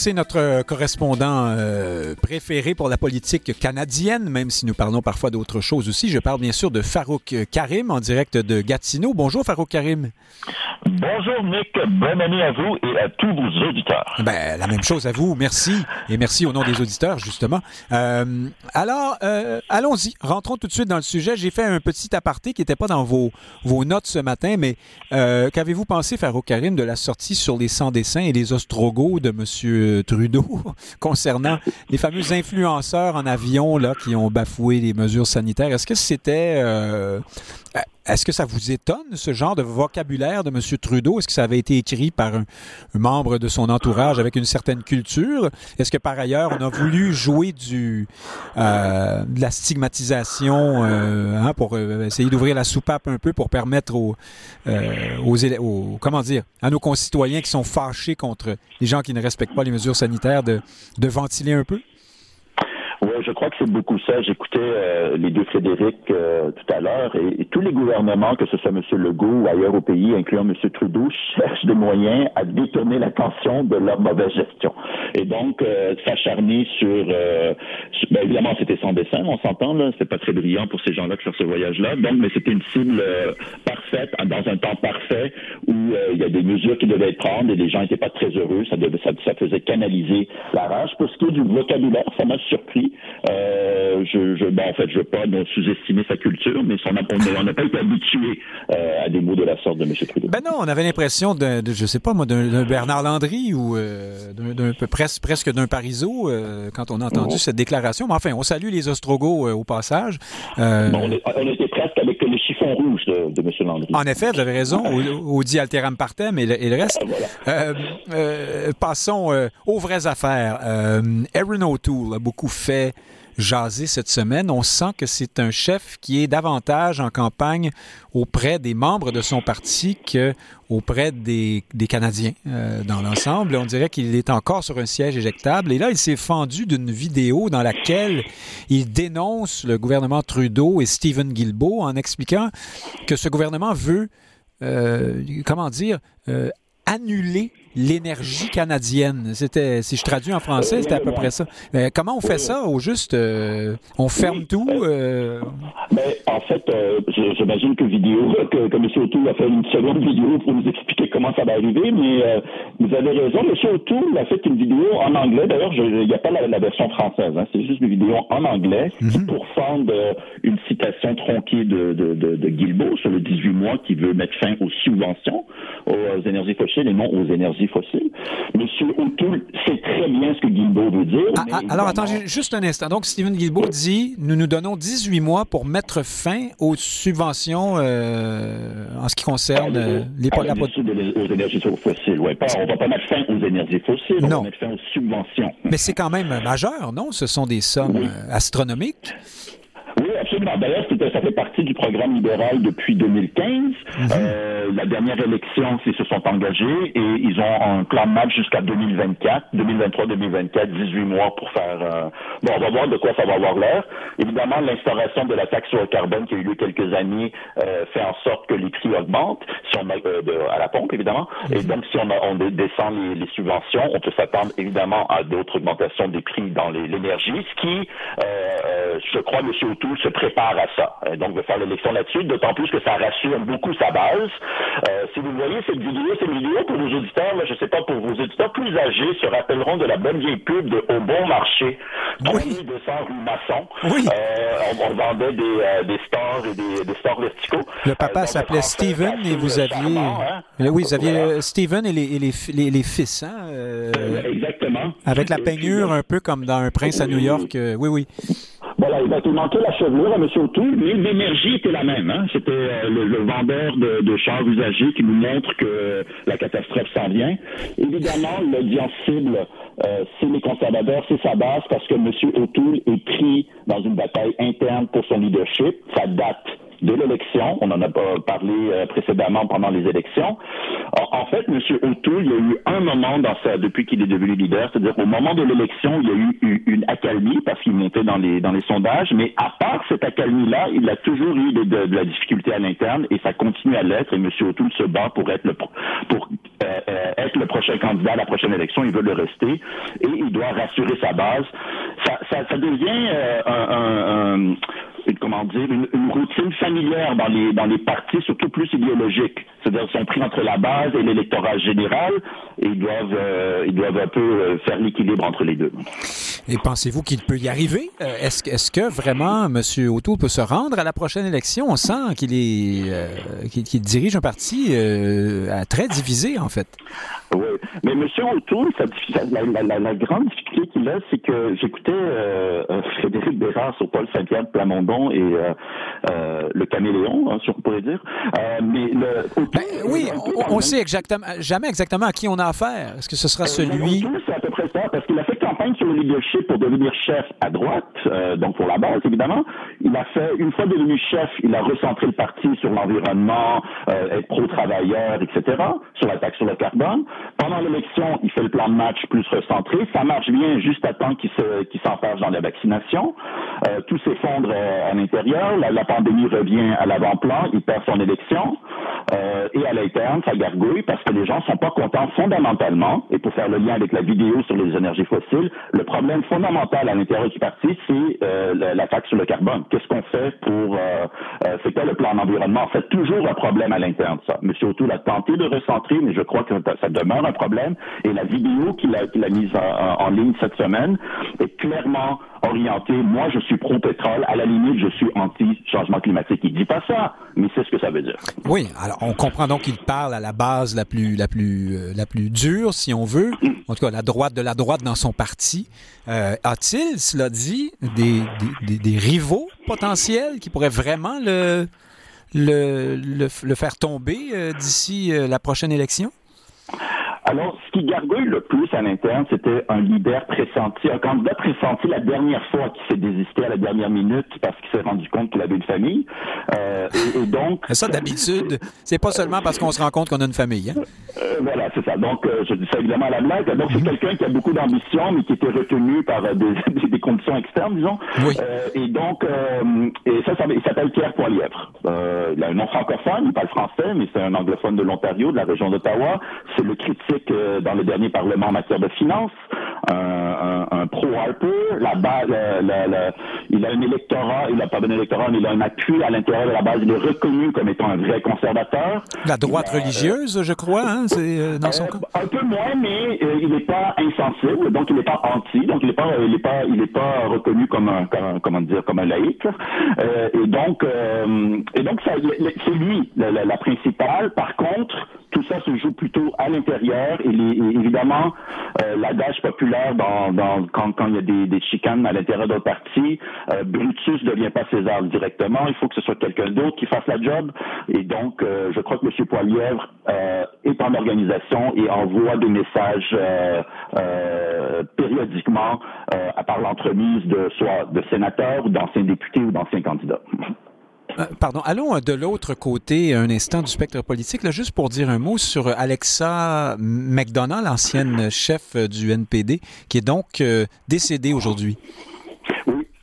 C'est notre correspondant euh, préféré pour la politique canadienne, même si nous parlons parfois d'autres choses aussi. Je parle bien sûr de Farouk Karim en direct de Gatineau. Bonjour Farouk Karim. Bonjour Nick, bonne année à vous et à tous vos auditeurs. Ben, la même chose à vous, merci. Et merci au nom des auditeurs, justement. Euh, alors, euh, allons-y, rentrons tout de suite dans le sujet. J'ai fait un petit aparté qui n'était pas dans vos, vos notes ce matin, mais qu'avez-vous pensé, Farouk Karim, de la sortie sur les sans-dessins et les ostrogos de Trudeau (laughs) concernant les fameux influenceurs en avion là, qui ont bafoué les mesures sanitaires. Est-ce que c'était... Euh, est-ce que ça vous étonne, ce genre de vocabulaire de M. Trudeau? Est-ce que ça avait été écrit par un, membre de son entourage avec une certaine culture? Est-ce que par ailleurs, on a voulu jouer du, euh, de la stigmatisation euh, hein, pour essayer d'ouvrir la soupape un peu pour permettre aux, aux, comment dire, à nos concitoyens qui sont fâchés contre les gens qui ne respectent pas les mesures sanitaires de ventiler un peu? Oui, je crois que c'est beaucoup ça. J'écoutais euh, les deux Frédéric euh, tout à l'heure et, tous les gouvernements, que ce soit M. Legault ou ailleurs au pays, incluant M. Trudeau, (laughs) cherchent des moyens à détourner l'attention de leur mauvaise gestion. Et donc, euh, s'acharner sur, ben, évidemment, c'était sans dessin, on s'entend là, c'est pas très brillant pour ces gens-là de faire ce voyage-là. Donc, mais c'était une cible parfaite dans un temps parfait où il y a des mesures qui devaient être prises et les gens n'étaient pas très heureux. Ça, devait, ça, ça faisait canaliser la rage. Pour ce qui est du vocabulaire, ça m'a surpris. Euh, je, je, ben, en fait, je veux pas sous-estimer sa culture, mais son, on n'a pas été habitué euh, à des mots de la sorte de M. Trudeau. Ben non, on avait l'impression de, de, je sais pas moi, d'un Bernard Landry ou euh, d'un presque, presque d'un Parizeau euh, quand on a entendu cette déclaration. Mais enfin, on salue les Ostrogos au passage. on, était presque avec le chiffon rouge de, de M. Landry. En effet, vous avez raison, au, dit alteram partem et le, et le reste. passons aux vraies affaires. Aaron O'Toole a beaucoup fait jaser cette semaine. On sent que c'est un chef qui est davantage en campagne auprès des membres de son parti qu'auprès des, Canadiens euh, dans l'ensemble. On dirait qu'il est encore sur un siège éjectable. Et là, il s'est fendu d'une vidéo dans laquelle il dénonce le gouvernement Trudeau et Stephen Guilbeault en expliquant que ce gouvernement veut, euh, comment dire, euh, annuler l'énergie canadienne. C'était, si je traduis en français, c'était à peu près ça. Mais comment on fait ça au juste euh, On ferme tout euh? Mais en fait, euh, j'imagine que vidéo, que, que M. O'Toole a fait une seconde vidéo pour nous expliquer comment ça va arriver, mais vous avez raison. M. O'Toole a fait une vidéo en anglais. D'ailleurs, il n'y a pas la, version française. Hein. c'est juste une vidéo en anglais mhm. pour fendre une citation tronquée de, de, de, de Guilbeault sur le 18 mois qui veut mettre fin aux subventions aux énergies fossiles et non aux énergies fossiles. Monsieur O'Toole sait très bien ce que Guilbeault veut dire. Ah, ah, alors, attends juste un instant. Donc, Stephen Guilbeault dit nous nous donnons 18 mois pour mettre fin aux subventions euh, en ce qui concerne euh, les ah, aux énergies fossiles? Ouais, pas, on va pas mettre fin aux énergies fossiles, on va mettre fin aux subventions. Mais c'est quand même majeur, non? Ce sont des sommes euh, astronomiques. Oui, absolument. D'ailleurs, ça fait partie du programme libéral depuis 2015. Mhm. euh, la dernière élection, ils se sont engagés et ils ont un plan de match jusqu'à 2024, 2023-2024, 18 mois pour faire... Euh... Bon, on va voir de quoi ça va avoir l'air. Évidemment, l'instauration de la taxe sur le carbone qui a eu lieu quelques années euh, fait en sorte que les prix augmentent si on euh, de, à la pompe, évidemment. Et donc, si on, on descend les, les, subventions, on peut s'attendre évidemment à d'autres augmentations des prix dans l'énergie, ce qui, euh, euh, je crois, M. O'Toole, se prépare à ça. Euh, donc, de faire l'élection là-dessus, d'autant plus que ça rassure beaucoup sa base. Euh, si vous voyez cette vidéo, cette vidéo pour vos auditeurs, je ne sais pas, pour vos auditeurs plus âgés, se rappelleront de la bonne vieille pub de Au Bon Marché, oui. de rue Masson. Oui. Euh, on, vendait des, des stores et des, des stores verticaux. Le papa s'appelait Steven et vous aviez... Hein? Oui, vous aviez Steven et les, les, les, fils, hein? Exactement. Avec la peignure un peu comme dans Un prince à New York. oui, oui. Voilà, il va te manquer la chevelure à M. O'Toole, mais l'énergie était la même. Hein? C'était euh, le, vendeur de, de, chars usagés qui nous montre que la catastrophe s'en vient. Évidemment, l'audience cible, euh, c'est les conservateurs, c'est sa base, parce que M. O'Toole est pris dans une bataille interne pour son leadership. Ça date de l'élection. On en a parlé euh, précédemment pendant les élections. En, fait, M. O'Toole, il y a eu un moment dans sa, depuis qu'il est devenu leader, c'est-à-dire au moment de l'élection, il y a eu une accalmie parce qu'il montait dans les dans les sondages, mais à part cette accalmie-là, il a toujours eu de, de, la difficulté à l'interne et ça continue à l'être. Et M. O'Toole se bat pour être le pour euh, euh, être le prochain candidat à la prochaine élection. Il veut le rester et il doit rassurer sa base. Ça, ça, ça devient un, un, un comment dire, une, une, routine familière dans les, dans les partis, surtout plus idéologiques. C'est-à-dire qu'ils sont pris entre la base et l'électorat général et ils doivent, euh, ils doivent un peu euh, faire l'équilibre entre les deux. Et pensez-vous qu'il peut y arriver? Euh, est-ce, que vraiment M. O'Toole peut se rendre à la prochaine élection? On sent qu'il est, qu'il, dirige un parti très divisé, en fait. Oui, mais M. O'Toole, la, la, la, grande difficulté qu'il a, c'est que j'écoutais Frédéric Bérard sur Paul Saint-Pierre Plamondon et le caméléon, hein, si on pourrait dire. mais le, ben, oui, on, on sait exactement, jamais exactement à qui on a affaire. Est-ce que ce sera celui... C'est à peu près ça, parce qu'il a fait sur le leadership pour devenir chef à droite, euh, donc pour la base, évidemment. Il a fait, une fois devenu chef, il a recentré le parti sur l'environnement, euh, être pro-travailleur, etc., sur la taxe sur le carbone. Pendant l'élection, il fait le plan de match plus recentré. Ça marche bien juste à temps qu'il s'enfarge dans la vaccination. Euh, tout s'effondre à l'intérieur. La, pandémie revient à l'avant-plan. Il perd son élection. Et à l'interne, ça gargouille parce que les gens sont pas contents fondamentalement. Et pour faire le lien avec la vidéo sur les énergies fossiles, le problème fondamental à l'intérieur du parti, c'est euh, la, taxe sur le carbone. Qu'est-ce qu'on fait pour... Euh, euh c'est le plan d'environnement? En fait, toujours un problème à l'interne, ça. M. O'Toole a tenté de recentrer, mais je crois que ça demeure un problème. Et la vidéo qu'il a, a mise en, ligne cette semaine est clairement Moi, je suis pro-pétrole. À la limite, je suis anti-changement climatique. Il dit pas ça, mais c'est ce que ça veut dire. Oui, alors on comprend donc qu'il parle à la base la plus, la plus, euh, la plus dure, si on veut. En tout cas, la droite de la droite dans son parti. Euh, a-t-il, cela dit, des, des, des, rivaux potentiels qui pourraient vraiment le, le, le, faire tomber euh, d'ici la prochaine élection? Alors, ce qui gargouille le plus à l'interne, c'était un leader pressenti, un candidat pressenti la dernière fois qui s'est désisté à la dernière minute parce qu'il s'est rendu compte qu'il avait une famille. Euh, et, et, donc... Ça, d'habitude, c'est pas seulement parce qu'on se rend compte qu'on a une famille. Hein? Euh, voilà, c'est ça. Donc, euh, je dis ça évidemment à la blague. Donc, c'est mhm. quelqu'un qui a beaucoup d'ambition, mais qui était retenu par euh, des, (laughs) des, conditions externes, disons. Oui. Euh, et donc, et ça, ça il s'appelle Pierre Poilièvre. il a un nom francophone, il parle français, mais c'est un anglophone de l'Ontario, de la région d'Ottawa. C'est le critique dans le dernier Parlement en matière de finances, un, un, un pro-Harper, la base, la, la, il a un électorat, il a pas un électorat, mais il a un appui à l'intérieur de la base. Il est reconnu comme étant un vrai conservateur. La droite religieuse, je crois, hein, c'est euh, dans son euh, cas. Un peu moins, mais euh, il n'est pas insensible, donc il n'est pas anti, donc il n'est pas, il est pas, il est pas reconnu comme un, comme, comment dire, comme un laïc. et donc, et donc, c'est lui la, la, la principale. Par contre, tout ça se joue plutôt à l'intérieur. Et, évidemment, euh, l'adage populaire dans, dans, quand, quand il y a des, des chicanes à l'intérieur d'un parti, euh, Brutus ne devient pas César directement. Il faut que ce soit quelqu'un d'autre qui fasse la job. Et donc, euh, je crois que M. Poilièvre euh, est en organisation et envoie des messages périodiquement à part l'entremise de soit de sénateurs ou d'anciens députés ou d'anciens candidats. Euh, pardon, allons euh, de l'autre côté un instant du spectre politique, juste pour dire un mot sur Alexa McDonald, l'ancienne chef du NPD, qui est donc euh, décédée aujourd'hui.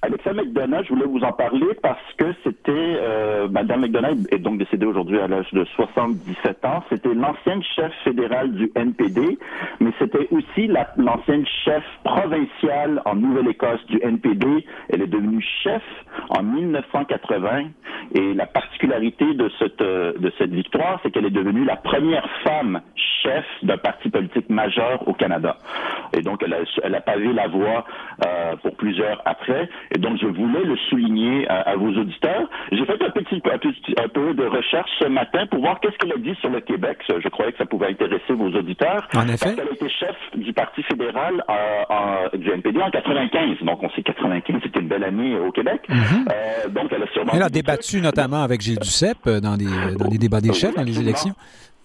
Alexa McDonough, je voulais vous en parler parce que c'était, euh, Madame McDonough est donc décédée aujourd'hui à l'âge de 77 ans. C'était l'ancienne chef fédérale du NPD, mais c'était aussi l'ancienne chef provinciale en Nouvelle-Écosse du NPD. Elle est devenue chef en 1980 et la particularité de cette, euh, de cette victoire, c'est qu'elle est devenue la première femme chef d'un parti politique majeur au Canada. Et donc, elle a, elle a pavé la voie euh, pour plusieurs après. Et donc, je voulais le souligner à, vos auditeurs. J'ai fait un petit, un, peu de recherche ce matin pour voir qu'est-ce qu'elle a dit sur le Québec. Je croyais que ça pouvait intéresser vos auditeurs. En effet. Parce qu'elle a été chef du Parti fédéral euh, du NPD en 95. Donc, on sait 95, c'était une belle année au Québec. Mhm. euh, donc, elle a sûrement... Elle a débattu notamment avec Gilles Duceppe euh, dans les, dans les débats des chefs, dans les élections.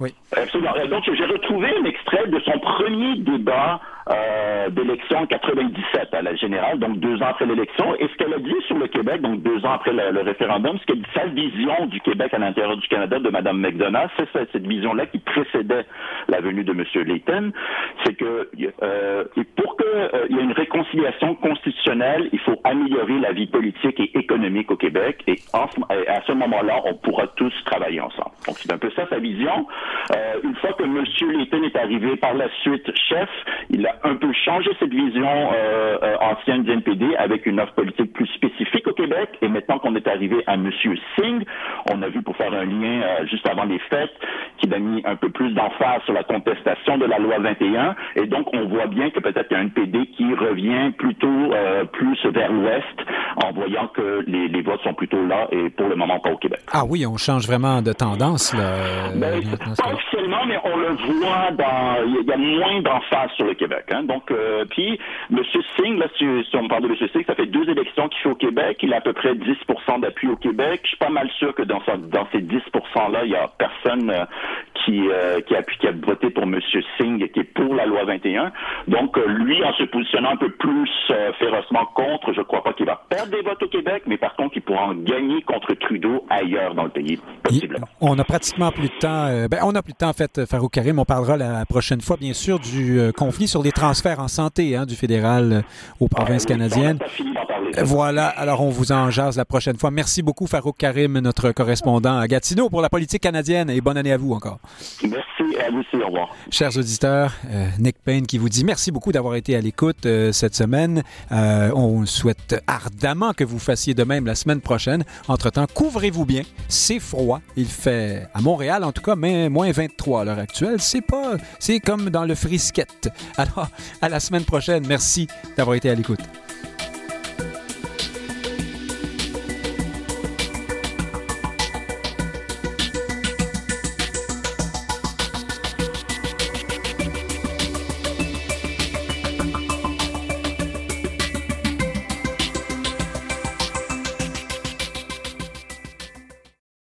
Oui. Absolument. Donc, j'ai retrouvé un extrait de son premier débat euh, d'élection en 97 à la générale, donc deux ans après l'élection. Et ce qu'elle a dit sur le Québec, donc deux ans après le, référendum, ce sa vision du Québec à l'intérieur du Canada de Mme McDonough, c'est cette, vision-là qui précédait la venue de M. Layton, c'est que euh, pour qu'il euh, y ait une réconciliation constitutionnelle, il faut améliorer la vie politique et économique au Québec. Et à ce moment-là, on pourra tous travailler ensemble. Donc c'est un peu ça sa vision. Euh, une fois que M. Layton est arrivé par la suite chef, il a un peu changé cette vision euh, euh, ancienne du NPD avec une offre politique plus spécifique au Québec. Et maintenant qu'on est arrivé à M. Singh, on a vu pour faire un lien juste avant les fêtes qu'il a mis un peu plus d'emphase sur la contestation de la loi 21. Et donc on voit bien que peut-être qu'il y a un NPD qui revient plutôt plus vers l'ouest en voyant que les, les, votes sont plutôt là et pour le moment pas au Québec. Ah oui, on change vraiment de tendance. Là, ben, pas officiellement, mais on le voit dans. Il y a moins d'emphase sur le Québec. Hein. Donc, euh, puis, M. Singh, là, si, on parle de M. Singh, ça fait deux élections qu'il fait au Québec. Il a à peu près 10 d'appui au Québec. Je suis pas mal sûr que dans, ces 10 là, il y a personne euh, qui, euh, qui, a, voté pour M. Singh, qui est pour la loi 21. Donc, lui, en se positionnant un peu plus férocement contre, je crois pas qu'il va perdre des votes au Québec, mais par contre, il pourra en gagner contre Trudeau ailleurs dans le pays, possiblement. on a pratiquement plus de temps. ben, on a plus de temps, en fait, Farouk Karim. On parlera la prochaine fois, bien sûr, du conflit sur les transferts en santé hein, du fédéral euh, aux provinces canadiennes. Voilà, alors on vous en jase la prochaine fois. Merci beaucoup Farouk Karim, notre correspondant à Gatineau pour la politique canadienne et bonne année à vous encore. Merci à vous aussi, au revoir. Chers auditeurs, euh, Nick Payne qui vous dit merci beaucoup d'avoir été à l'écoute euh, cette semaine. on souhaite ardemment que vous fassiez de même la semaine prochaine. Entre-temps, couvrez-vous bien, c'est froid. Il fait à Montréal en tout cas, mais moins 23 à l'heure actuelle. C'est pas, c'est comme dans le frisquette. Alors, à la semaine prochaine. Merci d'avoir été à l'écoute.